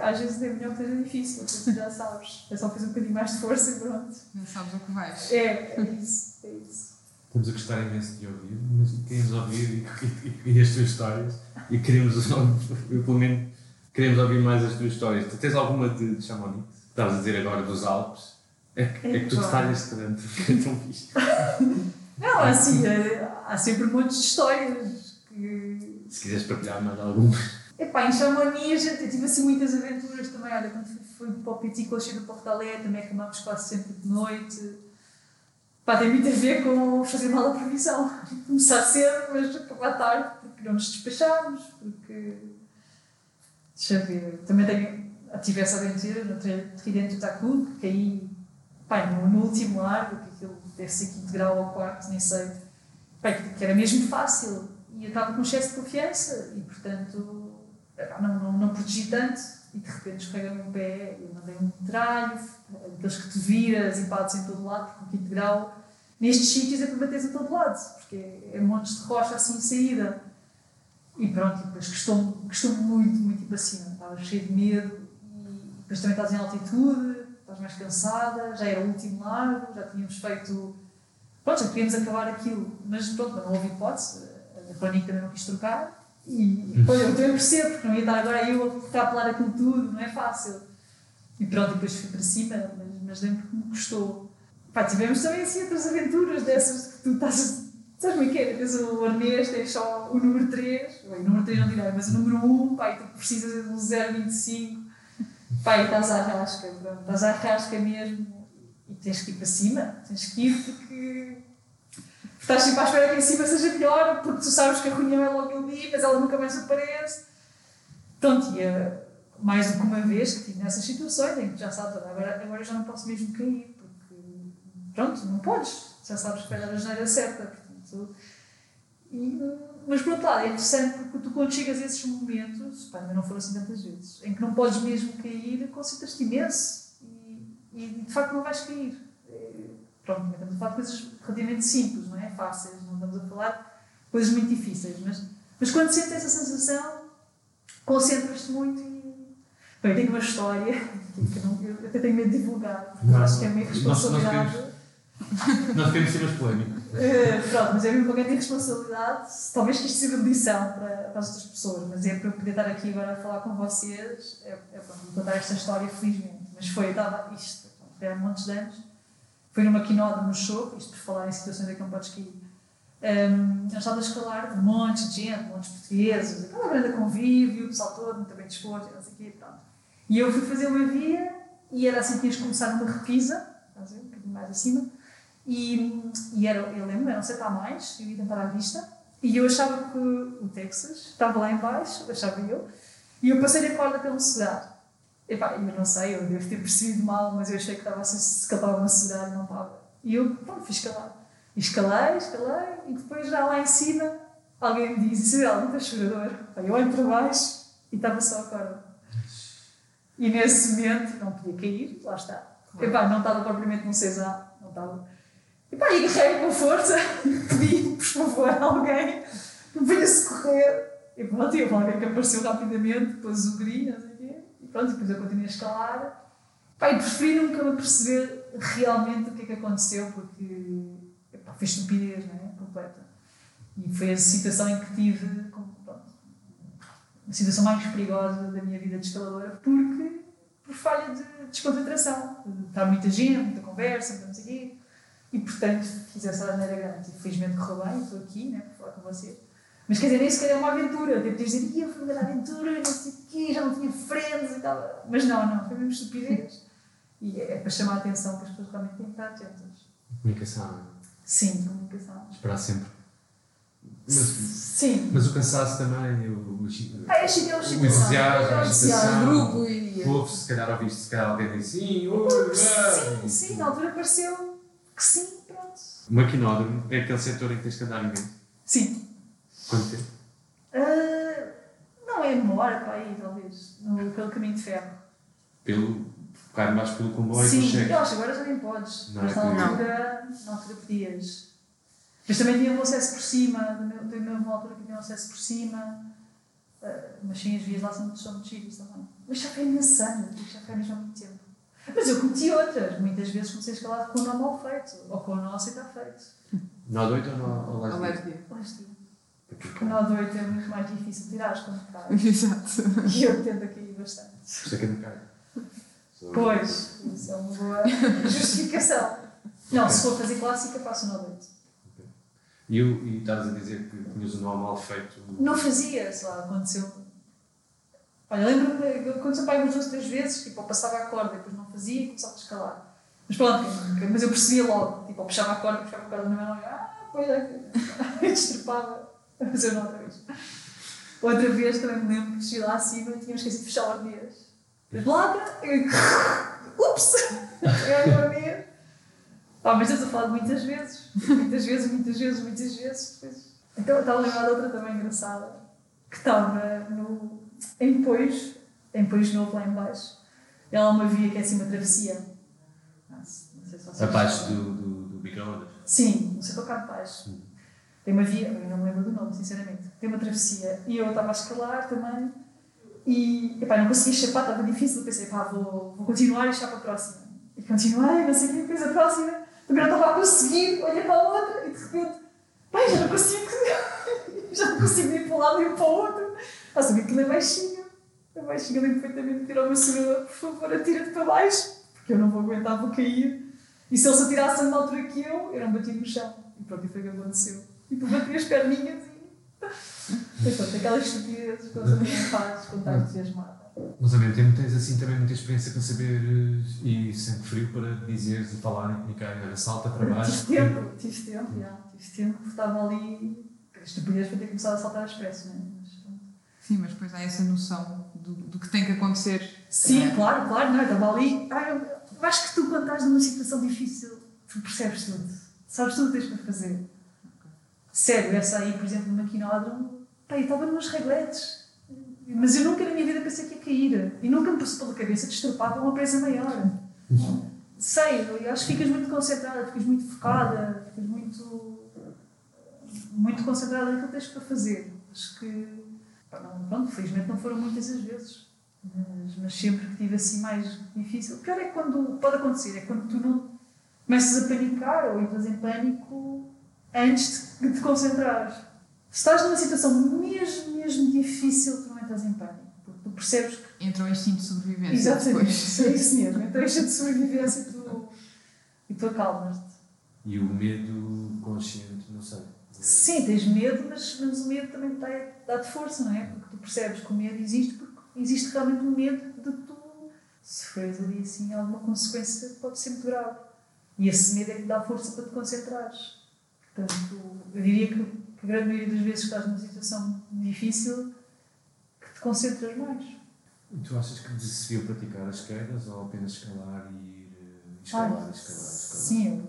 Às vezes é melhor que seja difícil, porque tu já sabes. É só fazer um bocadinho mais de força e pronto.
Já sabes o que vais.
É, é isso, é isso.
Estamos a gostar imenso de ouvir, mas queremos ouvir e, e, e as tuas histórias e queremos, eu, pelo menos, queremos ouvir mais as tuas histórias. Tu tens alguma de, de Chamonix? Estavas a dizer agora dos Alpes? É, que- é que tu
Epá.
detalhas tanto, é tão fixe.
Não, assim, é- há sempre montes de histórias que.
Se quiseres partilhar mais alguma.
Epá, em Chamonix gente, eu tive assim muitas aventuras também. Olha, quando fui, para o Petit Coche do Portalé, também acamámos quase sempre de noite. Pá, tem muito a ver com fazer mal a previsão. Começar cedo, mas acabar tarde, porque não nos despachámos, porque. Deixa eu ver. Também tenho, tive essa aventura no tri- Tridente do Tacu, que caí pá, no, no último largo, que aquilo deve ser quinto grau ou quarto, nem sei. Pá, que, era mesmo fácil. E eu estava com excesso de confiança e, portanto, não, não, não protegi tanto. E de repente escorrega-me um pé, eu mandei um tralho, aqueles que te viras e bates em todo lado, porque o quinto grau, nestes sítios é para bateres a todo lado, porque é, é montes de rocha assim em saída. E pronto, e depois custou-me custou muito, muito cima. Estava cheio de medo e depois também estás em altitude, estás mais cansada, já era o último largo, já tínhamos feito. Pronto, já queríamos acabar aquilo, mas pronto, não houve hipótese. A Crónica também não quis trocar. E pois, eu também percebo, porque não ia estar agora eu a capelar aquilo tudo, não é fácil. E pronto, depois fui para cima, mas, mas lembro que me custou. Pá, tivemos também assim outras aventuras dessas que tu estás, Sabes como é que é? Tens o arnês, tens só o número 3, bem, o número 3 não direi, mas o número 1, pá, e tu precisas de um 025, pá, e estás à rasca, pronto, estás à rasca mesmo, e tens que ir para cima, tens que ir porque estás sempre à espera que em cima seja melhor, porque tu sabes que a reunião é logo ali, mas ela nunca mais aparece. Pronto, e eh, mais do que uma vez que estive nessas situações em que já sabes, agora, agora já não posso mesmo cair, porque pronto, não podes, já sabes que a geneira certa, portanto. E, mas por outro lado, é interessante porque tu quando chegas a esses momentos, pá, ainda não foram assim tantas vezes, em que não podes mesmo cair, concentras-te imenso e, e de facto não vais cair. Eh, Pronto, estamos a falar de coisas relativamente simples, é? Fáceis, não estamos a falar de coisas muito difíceis, mas, mas quando sentes essa sensação, concentras-te muito e. Bem, tenho uma história que eu, não, eu até tenho medo de divulgar, porque
Não,
acho que é
nós
responsabilidade.
Nós queremos ser mais polémico.
Eh, pronto, mas é mesmo alguém tem responsabilidade, talvez que isto sirva de lição para, para as outras pessoas, mas é para eu poder estar aqui agora a falar com vocês, é, é para contar esta história felizmente. Mas foi, estava, isto, foi há montes de anos, foi numa quinóda no show, isto por falar em situações em que não podes cair. Um, nós estávamos a escalar um monte de gente, um monte de portugueses, aquela grande convívio, o pessoal todo, muito bem disposto, não sei o quê, pronto. E eu fui fazer uma via e era assim, tinhas que começar numa repisa, um bocadinho mais acima, e, e era, eu lembro, era um sete a mais, eu ia tentar à vista, e eu achava que o Texas estava lá em baixo, achava eu, e eu passei a corda pelo segurar. Epá, eu não sei, eu devo ter percebido mal, mas eu achei que estava assim, se que ele estava a segurar e não estava. E eu, pronto, fui escalar. E escalei, escalei, e depois já lá em cima, alguém me diz, Isabel, não estás chorador? Eu olho para baixo e estava só a corda. E nesse momento, não podia cair, lá está. Epá, não estava propriamente num César, não estava. Epá, e agarrei com força, pedi, por favor, a alguém me venha socorrer. E pronto, e alguém que apareceu rapidamente, depois o gri, não sei o quê, e pronto, depois eu continuei a escalar. E preferi nunca me perceber realmente o que é que aconteceu, porque epá, foi estupidez, não é? Completa. E foi a situação em que tive, pronto, a situação mais perigosa da minha vida de escaladora, porque por falha de desconcentração. Está muita gente, muita conversa, não sei o quê. E portanto fiz essa asneira grande. E felizmente correu bem, estou aqui, né, para falar com vocês. Mas quer dizer, nem sequer é uma aventura. Devo ter dizer, ia, foi uma grande aventura, não sei o quê, já não tinha friends e tal. Mas não, não, foi mesmo estupidez. E é para chamar a atenção que as pessoas realmente têm que estar atentas.
Comunicação,
Sim, comunicação.
esperar sempre. Mas,
Sim.
mas o cansaço também, o, o,
Ah, é chique, é o
o entusiasmo,
É
a
o
excitação.
um grupo e.
Ouve-se, se calhar ouviste, se calhar alguém diz sim, ah,
Sim, sim, na altura pareceu que sim, pronto.
O maquinódromo é aquele setor em que tens que andar imenso.
Sim.
Quanto tempo?
Ah, não é uma hora para aí, talvez, no, pelo caminho de ferro.
Pelo, cai mais pelo comboio
Sim,
chega.
eu acho que agora já nem podes.
Não,
mas
é
na altura, na altura podias. Mas também tinha um acesso por cima, também também houve uma altura que tinha um acesso por cima. Ah, mas sim, as vias lá são, são muito giras também. Mas já foi imensos anos, isto já foi mesmo há muito tempo. Mas eu cometi outras, muitas vezes comecei a escalar com o nó mal feito, ou com o nó sem estar feito.
Nó doito ou nó ou
Ao
leste?
lado dele.
Lá está. O nó do 8 é muito mais difícil de tirar quando cai.
Exato.
E eu tento cair bastante.
Por isso é que eu não. Sou-
Pois, isso é uma boa justificação. Não, se for fazer clássica, faço nó 8.
E, eu- e estavas a dizer que tinhas o nó mal feito.
Não fazia, sei lá, aconteceu. Olha, lembro-me que aconteceu para aí umas duas, três vezes, tipo, eu passava a corda, depois não fazia e começava a escalar. Mas pronto, mas eu percebia logo, tipo, eu puxava a corda, puxava a corda na mão e ah, pois é, que destrepava a fazer nó outra vez. Outra vez também me lembro que cheguei lá acima e tinha esquecido de fechar o arnês. Blaga, ups, é o arnês. Ah, mas estamos a falar de muitas vezes, muitas vezes, muitas vezes, muitas vezes. Depois... Então estava a lembrar de outra também engraçada, que estava no, em Pois, em Pois Novo lá em baixo. Ela uma via que é assim uma travessia. Não sei não sei se
Abaixo do, do, do micro-ondas.
Sim, não sei tocar de baixo. Tem uma via, eu não me lembro do nome, sinceramente. Tem uma travessia e eu estava a escalar também e epá, não conseguia chapar, estava difícil. Eu pensei, pá, vou, vou continuar e chapar para a próxima. E continuei, não sei o que, depois a próxima, também não estava a conseguir, olhei para a outra e de repente, pai, já não consigo, já não consigo ir para um lado nem para o outro. Ah, sabe que aquilo é baixinho, é baixinho, eu lembro perfeitamente tirar o meu segurador, por favor, atira-te para baixo, porque eu não vou aguentar, vou cair. E se ele se atirasse na altura que eu, eu não bati no chão. E pronto, e foi o que aconteceu. Tipo, bati as perninhas e. Mas pronto, aquelas estupidezes que você também faz quando está entusiasmada.
Mas ao mesmo tempo tens assim também muita experiência para saber eh, e sempre frio para dizeres e falar e comunicar. Olha, salta para baixo.
Tive tempo, tive tempo, já. Tive tempo, porque estava ali. Estupidez para ter começado a saltar expresso, não é?
Sim, mas depois há essa noção do, do que tem que acontecer.
Sim,
É.
claro, claro, não, eu estava ali. Ah, eu, eu acho que tu, quando estás numa situação difícil, tu percebes tudo. Sabes tudo o que tens para fazer. Sério, essa aí, por exemplo, no maquinódromo, pá, eu estava numas regletes. Mas eu nunca na minha vida pensei que ia cair. E nunca me passou pela cabeça destrepar para uma presa maior. Sei, eu acho que ficas muito concentrada, ficas muito focada, ficas muito. muito concentrada naquilo que tens para fazer. Acho que. pá, não, pronto, felizmente não foram muitas as vezes. Mas, mas sempre que tive assim mais difícil. O pior é quando. pode acontecer, é quando tu não começas a panicar ou entras em pânico antes de te concentrares. Se estás numa situação mesmo, mesmo difícil, tu não entras em pânico. Porque tu percebes que
Entra o instinto de sobrevivência
Exatamente,
depois.
é isso mesmo. Então deixa de sobrevivência e tu, e tu acalmas-te.
E o medo consciente, não sei.
Sim, tens medo, mas, mas o medo também dá- dá-te força, não é? Porque tu percebes que o medo existe porque existe realmente um medo de tu sofreres ali assim alguma consequência que pode ser muito grave. E esse medo é que te dá força para te concentrares. Portanto, eu diria que, que a grande maioria das vezes que estás numa situação difícil, que te concentras mais.
E tu achas que se devia praticar as quedas ou apenas escalar e ir eh, escalar,
Ah,
escalar, escalar?
Sim,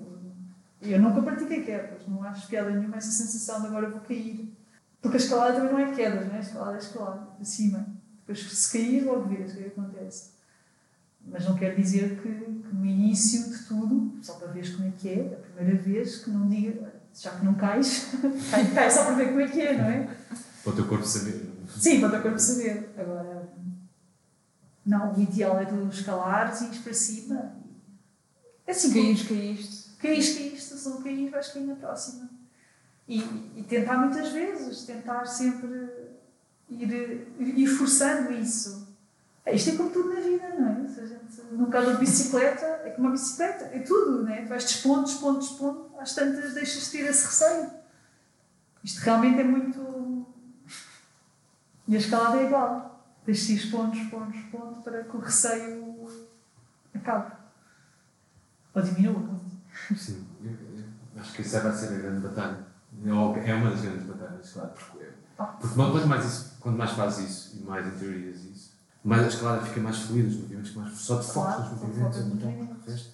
eu, eu nunca pratiquei quedas, não acho piada nenhuma essa sensação de agora vou cair. Porque a escalada também não é quedas, não é? A escalada é escalar, acima. Depois, se cair, logo vês o que é que acontece. Mas não quer dizer que, que no início de tudo, só para ver como é que é, a primeira vez, que não diga, já que não cais, cai, cai só para ver como é que é, não é?
Para o teu corpo saber.
Sim, para o teu corpo saber. Agora, não, o ideal é tu escalares e ires para cima. É assim,
Caíres, caíste.
Caís, caíste, se não caís, vais cair na próxima. E, e tentar muitas vezes, tentar sempre ir, ir forçando isso. É, Isto é como tudo na vida, não é? Se a gente nunca anda de bicicleta, é como uma bicicleta, é tudo, não é? Tu vais despondo, despondo, despondo, às tantas deixas de ter esse receio. Isto realmente é muito. E a escalada é igual. Deixas de ir expondo, expondo, expondo para que o receio acabe. Ou diminua.
Sim, eu- eu acho que essa vai ser a grande batalha. Ou É uma das grandes batalhas, claro. Porque, porque quanto, mais isso, quanto mais fazes isso e mais interiorias isso, mais a escalada fica mais fluida, os movimentos ficam mais só te focas nos movimentos,
movimentos.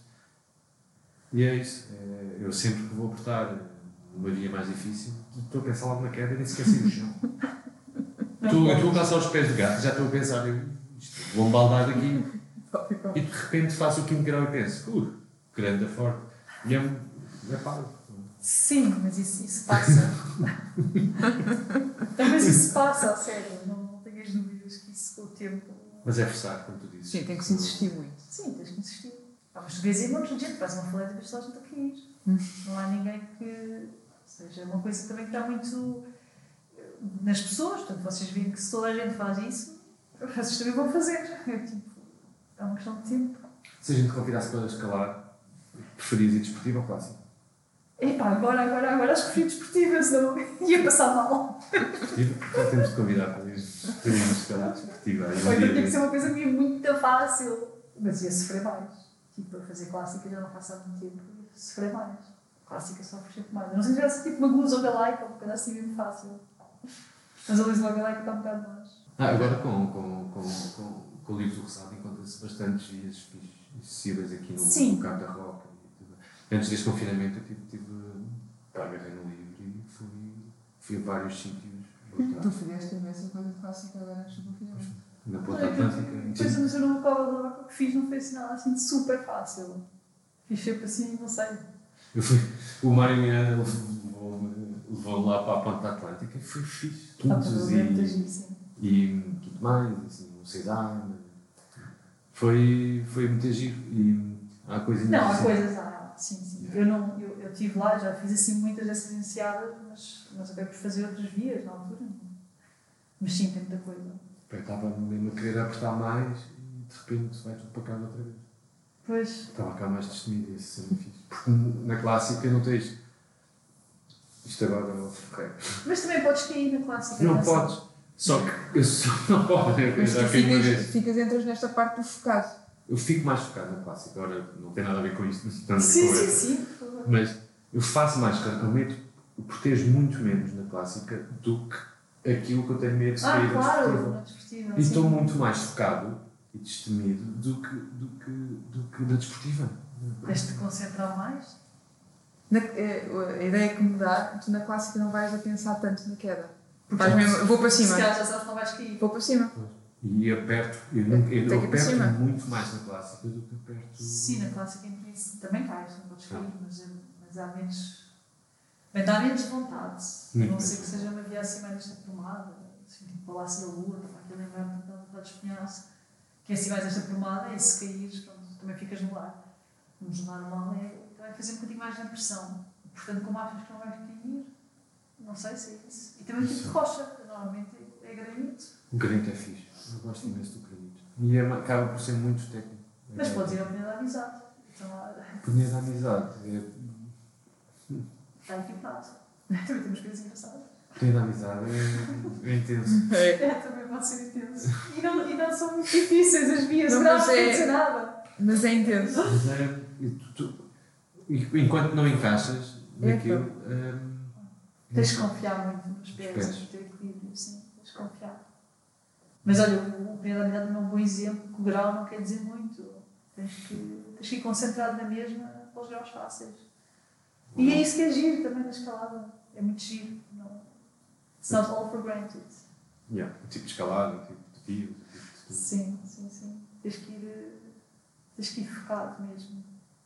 E é isso. É, eu sempre que vou apertar uma via mais difícil, estou a pensar logo na queda e nem sequer sei no chão. Estou eu estou a calçar os pés do gato, já estou a pensar, eu, isto, vou baldar daqui. E de repente faço o quinto grau e penso, uh, grande forte. E é, é paro.
Sim, mas isso, isso passa. Mas isso passa, a sério. Não, não tenhas dúvidas que isso com o tempo.
Mas é forçar, como tu dizes.
Sim, tem que se insistir muito.
Sim, tens que insistir. Ah, mas tu vês aí montes de gente, faz uma faleta e vês toda a gente a cair. Não há ninguém que. Ou seja, é uma coisa também que está muito eh, nas pessoas. Portanto, vocês veem que se toda a gente faz isso, vocês também vão fazer. É tipo. É uma questão de tempo.
Se a gente te convidasse para escalar, preferias ir desportivo ou clássico?
Epá, agora, agora, agora acho que fui desportiva, senão ia passar mal.
Então temos de convidar para ir
Ou
um
então
dia
tinha que ser uma coisa mesmo muito fácil. Mas ia sofrer mais. Tipo, a fazer clássica já não faço há muito tempo. Ia sofrer mais. Clássica sofre sempre mais. Não sei se tivesse tipo uma luz ou galaica, uma coisa assim mesmo fácil. Mas a luz ou galaica está um bocado mais.
Ah, agora com, com, com, com, com o livro do Rosado encontra-se bastantes vias acessíveis aqui no,
Sim.
no Cabo da Roca. Tudo. Antes deste confinamento eu tive, tive pá, agarrei no livro e fui, fui a vários sítios. voltar.
Tu fizeste a mesma coisa clássica agora antes do confinamento.
Na Ponta Atlântica.
Depois, mas eu cova da roca que fiz não foi assim nada assim super fácil. Fiz sempre assim, não sei.
Eu fui, o Mário Miranda levou-me levou lá para a Ponta Atlântica e foi fixe.
Tudo bem, muito
e, e Quinto Mais, assim, um Cesar. Foi, foi muito giro. E há coisinhas
Não, há coisas, há, sim, sim. Eu, não, eu, eu estive lá, já fiz assim muitas dessas iniciadas, mas, mas acabei por fazer outras vias na altura. Mas sim, tem muita coisa.
Eu estava mesmo a querer apertar mais e de repente vai tudo para casa outra vez.
Pois,
Estava cá mais destemido e isso sempre fixe. Porque na clássica não tens. Isto agora é o ferreiro.
Mas também podes cair na clássica.
Não
é?
podes. Só que eu só não posso. Eu
Mas tu
já caí uma
ficas,
vez.
ficas entras nesta parte do focado.
Eu fico mais focado na clássica. Agora não tem nada a ver com isto. Não tem nada a ver
Sim,
com
sim, sim. por favor.
Mas eu faço mais. Eu meto. Eu protejo muito menos na clássica do que aquilo que eu tenho medo de
Ah,
sair
claro, na desportiva.
E
sim.
estou muito mais focado e destemido do que, do que, do que da desportiva.
Tens de te concentrar mais.
Na- eh, a ideia que me dá, tu na clássica não vais a pensar tanto na queda. Vais mesmo, vou para
Se
cima.
calhar já sabes que não vais cair.
Vou para cima.
E aperto, eu, nunca, eu,
para
aperto
cima.
muito mais na clássica do que aperto.
Sim, na clássica em que também cais, não podes cair, mas, mas há menos. Bem, dá menos vontade.
Muito
não ser
bem.
que seja uma via assim mais esta promada, assim, tipo Palácio da Lua, estava aqui a lembrar-me daquela vontade de espinhaço, que é assim mais esta promada, e se caíres, pronto, também ficas no ar. Mas no normal é vai fazer um bocadinho mais na pressão. Portanto, como achas que não vais cair, não sei se é isso. E também tipo de rocha, que normalmente é granito.
O granito é fixe. Eu gosto imenso do granito. E é, acaba por ser muito técnico.
Mas podes ir ao Penha da Amizade. Então lá,
Punha da amizade. É,
está equipado. Também temos coisas engraçadas.
punha da amizade é, é intenso.
É.
É, também pode ser intenso. E não, e não são muito difíceis as vias,
Não,
não,
mas é-
nada.
Mas é intenso.
Mas é. e tu- tu- enquanto não encaixas
É,
naquilo. hum,
Tens de confiar muito nos pés,
Pés.
no teu equilíbrio, sim, tens de confiar. Mas olha, o da Amizade é um bom exemplo que o grau não quer dizer muito. Tens que, tens que ir concentrado na mesma para os graus fáceis. E é isso que é giro também na escalada. É muito giro. Não, it's not all for granted.
Yeah, o tipo de escalada, o tipo de via, o tipo de tudo.
Sim, sim, sim. Tens que ir, eh, tens que ir focado mesmo.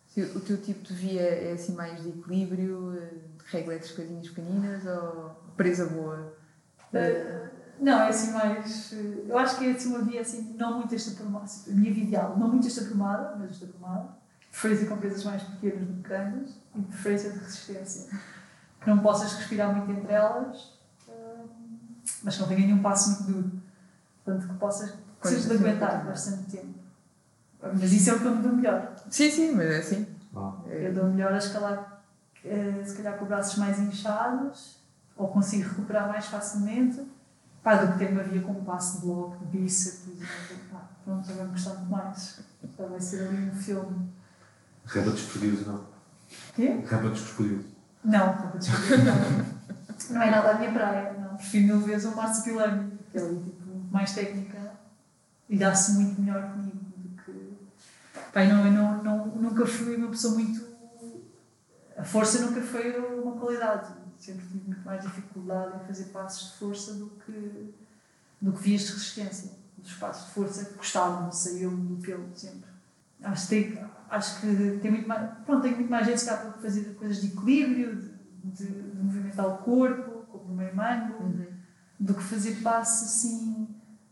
Se O teu tipo de via é assim mais de equilíbrio, eh, de regletes coisinhas pequeninas ou presa boa?
Eh, não, é assim mais. eh, eu acho que é assim uma via assim, não muito esta promada. A minha via ideal, não muito esta promada, mas esta promada. Preferência com presas mais pequenas do que grandes e preferência de resistência. Que não possas respirar muito entre elas, eh, mas que não tenha nenhum passo muito duro. Portanto, que possas que sejas de
assim,
aguentar bastante tempo. Mas isso é o que eu me dou melhor.
Sim, sim, mas é assim. É,
Eu dou melhor a escalar, eh, se calhar com braços mais inchados, ou consigo recuperar mais facilmente, pá, do que ter uma via com um passo de bloco, de bíceps. Pá, pronto, já vai-me gostar muito mais. Já vai ser ali um filme.
Reba dos perdidos, não.
Quê?
Reba dos perdidos.
Não, vou descobrir, não. Não é nada a minha praia, não. Prefiro mil vezes o Márcio Pilani, que é ali, tipo, mais técnica e dá-se muito melhor comigo do que. Pá, eu não, eu não, não, nunca fui uma pessoa muito. A força nunca foi uma qualidade. Sempre tive muito mais dificuldade em fazer passos de força do que, do que vias de resistência. Os passos de força que gostavam, saíam do pelo sempre. Acho que, tem, acho que tem muito mais. Pronto, tenho muito mais gente que para fazer coisas de equilíbrio, de, de, de movimentar o corpo, como no meio mango
Uhum.
do que fazer passos assim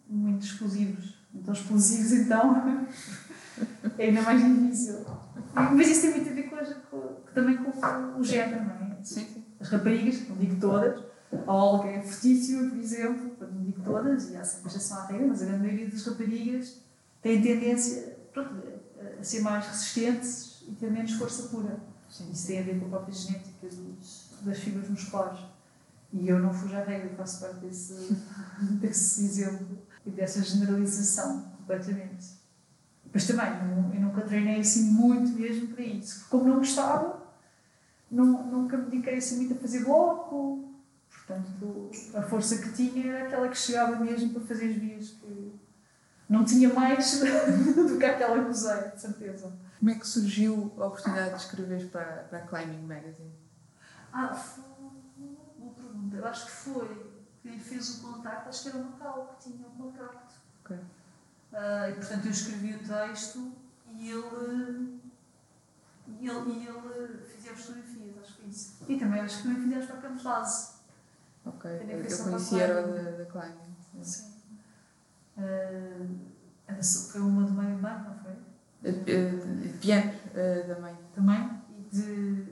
muito explosivos. Então, explosivos, então, é ainda mais difícil. Mas isso tem muito a ver com, com- também com, com o género, não é?
Sim, sim.
As raparigas, não digo todas, a Olga é fortíssima, por exemplo, não digo todas, e há sempre exceção à regra, mas a grande maioria das raparigas tem tendência pronto, a- a ser mais resistentes e ter menos força pura.
Sim.
Isso tem a ver com a própria genética dos, das fibras musculares. E eu não fujo à regra, faço parte desse, desse exemplo e dessa generalização completamente. Mas também, não, eu nunca treinei assim muito mesmo para isso. Como não gostava, não, nunca me dediquei assim muito a fazer bloco. Portanto, a força que tinha era aquela que chegava mesmo para fazer as vias que não tinha mais do que aquela que usei, de certeza.
Como é que surgiu a oportunidade de escrever para, para a Climbing Magazine?
Ah, foi uma pergunta. Eu acho que foi quem fez o contacto, acho que era o Macau que tinha o contacto.
Ok.
Ah, e portanto eu escrevi o texto e ele. E ele, e ele fizia as isso. E também acho que também fizemos para Campos Base.
Ok, eu, eu conheci era o
Climbing.
da, da Climbing. sim.
Ah, só- foi uma do meio mar, não foi?
Piano eh, da mãe.
Também. E de,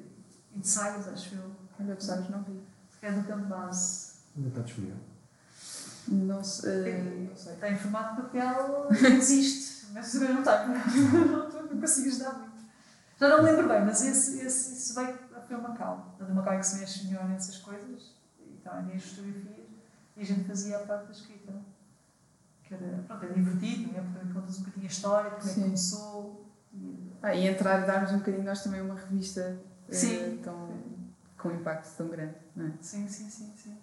e de saias, acho eu.
Olha, tu sabes, não vi.
É do Campo Base.
Ainda está disponível.
Não, se- eh, não sei.
Está em formato de papel, existe, mas eu não tenho. não, não consigo ajudar muito. Já não me lembro bem, mas esse, esse, esse veio foi o Macau. O Macau é que se mexe melhor nessas coisas, e também tem as fotografias, e a gente fazia a parte da escrita. Que era, pronto, era divertido, né? porque contas um bocadinho a história, como é que começou. E,
Ah, e entrar e darmos um bocadinho nós também uma revista eh,
Sim.
tão, com impacto tão grande, não é?
Sim, sim, sim, sim.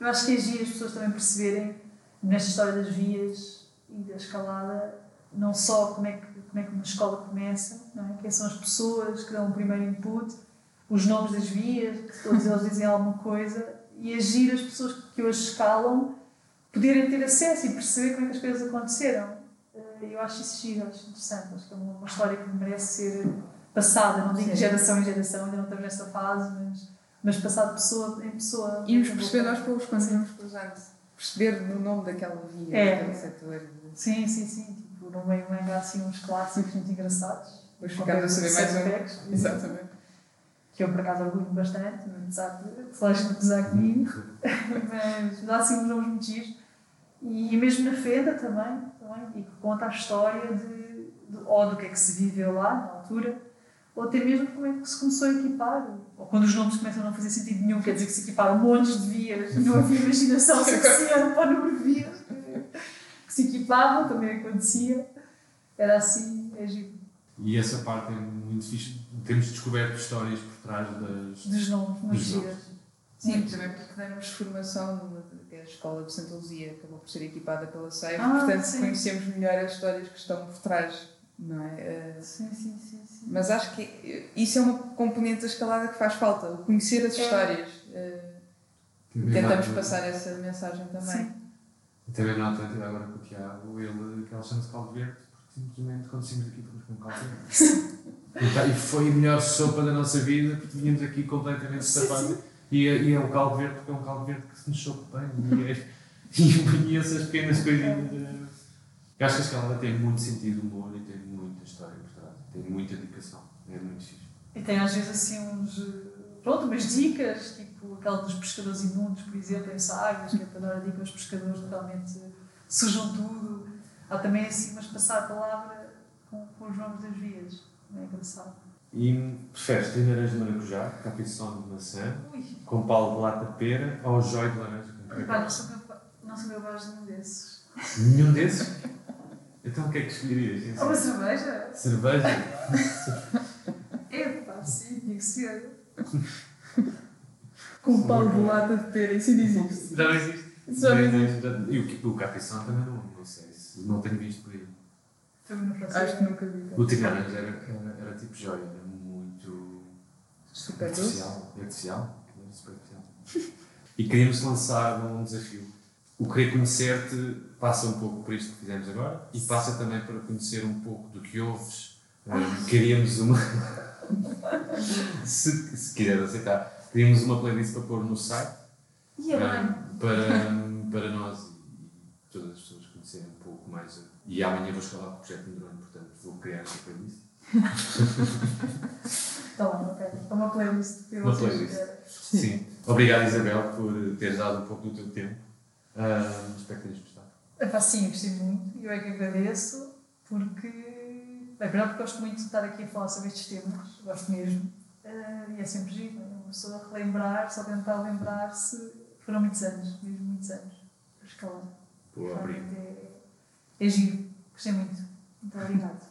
Eu acho que é giro as pessoas também perceberem, nesta história das vias e da escalada, não só como é que, como é que uma escola começa, não é? quem são as pessoas que dão o primeiro input, os nomes das vias, que todos eles dizem alguma coisa, e agir as pessoas que hoje escalam poderem ter acesso e perceber como é que as coisas aconteceram. Eh, Eu acho isso giro, acho interessante, acho que é uma, história que merece ser passada, não digo de geração em geração, ainda não estamos nessa fase, mas, mas passado de pessoa em pessoa.
Íamos perceber nós pelos quando
Sim.
íamos cruzando, perceber no nome daquela via,
É.
daquele setor.
Sim, sim, sim. Tipo, no meio há assim uns clássicos muito engraçados.
Depois ficámos a saber mais um. Exatamente.
Que eu por acaso orgulho bastante, apesar de pessoas não apesar comigo, mas dá assim uns nomes muito giros. E mesmo na Fenda também, também e que conta a história de, de, ou do que é que se viveu lá na altura, ou até mesmo como é que se começou a equipar. Ou quando os nomes começam a não fazer sentido nenhum, quer dizer que se equiparam montes de vias não havia imaginação suficiente para o número de vias que, se equipavam, também acontecia. Era assim, é giro.
E essa parte é muito fixe. Temos descoberto histórias por trás das.
Dos nomes,
nomes.
Sim,
Muito.
também porque demos formação numa, que é a Escola de Santa Luzia, acabou por ser equipada pela SEIF,
Ah,
portanto
sim.
conhecemos melhor as histórias que estão por trás, não é? Eh,
Sim, sim, sim. sim.
Mas acho que isso é uma componente da escalada que faz falta, o conhecer as
É.
histórias. Eh, Tentamos passar essa mensagem também.
Sim.
Também na Atlântida, agora com o Tiago, ele, que ele chama-se Caldo Verde, porque simplesmente quando saímos daqui fomos com um caldo verde. E foi a melhor sopa da nossa vida, porque vinhamos aqui completamente
Sim,
estafados. E, é- e é um caldo verde, porque é um caldo verde que se nos sopa bem. E, é, e, essas pequenas coisinhas. eh, Eu acho que a escalada tem muito sentido de humor e tem muita história por trás. Tem muita dedicação. É muito fixe.
E tem às vezes assim uns. eh, Pronto, umas dicas, tipo aquela dos pescadores imundos, por exemplo, em Sagres, que é para dar a dica aos pescadores que realmente sujam tudo. Há também assim, mas passar a palavra com, com os nomes das vias. É engraçado.
E preferes treinar de maracujá, capição de maçã,
Ui,
com pau de lata de pera ou jói de laranja?
pá, não sou capaz, não sou capaz de nenhum desses.
Nenhum desses? Então o que é que escolherias?
Uma cerveja?
Cerveja?
É, pá, sim, tinha que ser.
Com pau de lata de pera, isso ainda existe.
Já não existe.
Já não existe.
E o, o capição também não, não sei, se- não tenho visto por aí.
Também não faço
Acho que nunca vi.
O laranja era, era, era tipo jóia, era muito
Super
artificial. Artificial? Era super artificial. E queríamos lançar um desafio. O querer conhecer-te passa um pouco por isto que fizemos agora e passa também para conhecer um pouco do que ouves. Um, queríamos uma. se, se quiser aceitar, queríamos uma playlist para pôr no site
E é bem.
um, para, para nós e todas as pessoas conhecerem um pouco mais. E amanhã vou escalar o projeto no drone, portanto vou criar esta playlist.
Está bem, ok. Está uma playlist.
Uma playlist.
verem.
Sim. Obrigado, Isabel, por teres dado um pouco do teu tempo. Ah, espero que tenhas gostado.
Epá, sim, eu gostei muito e eu é que agradeço porque, bem, primeiro porque gosto muito de estar aqui a falar sobre estes temas, gosto mesmo, Eh, e é sempre giro, é? uma pessoa relembrar, só tentar lembrar-se, foram muitos anos, mesmo muitos anos, para escalar.
Boa, obrigado.
É, giro, gostei muito. Muito obrigado.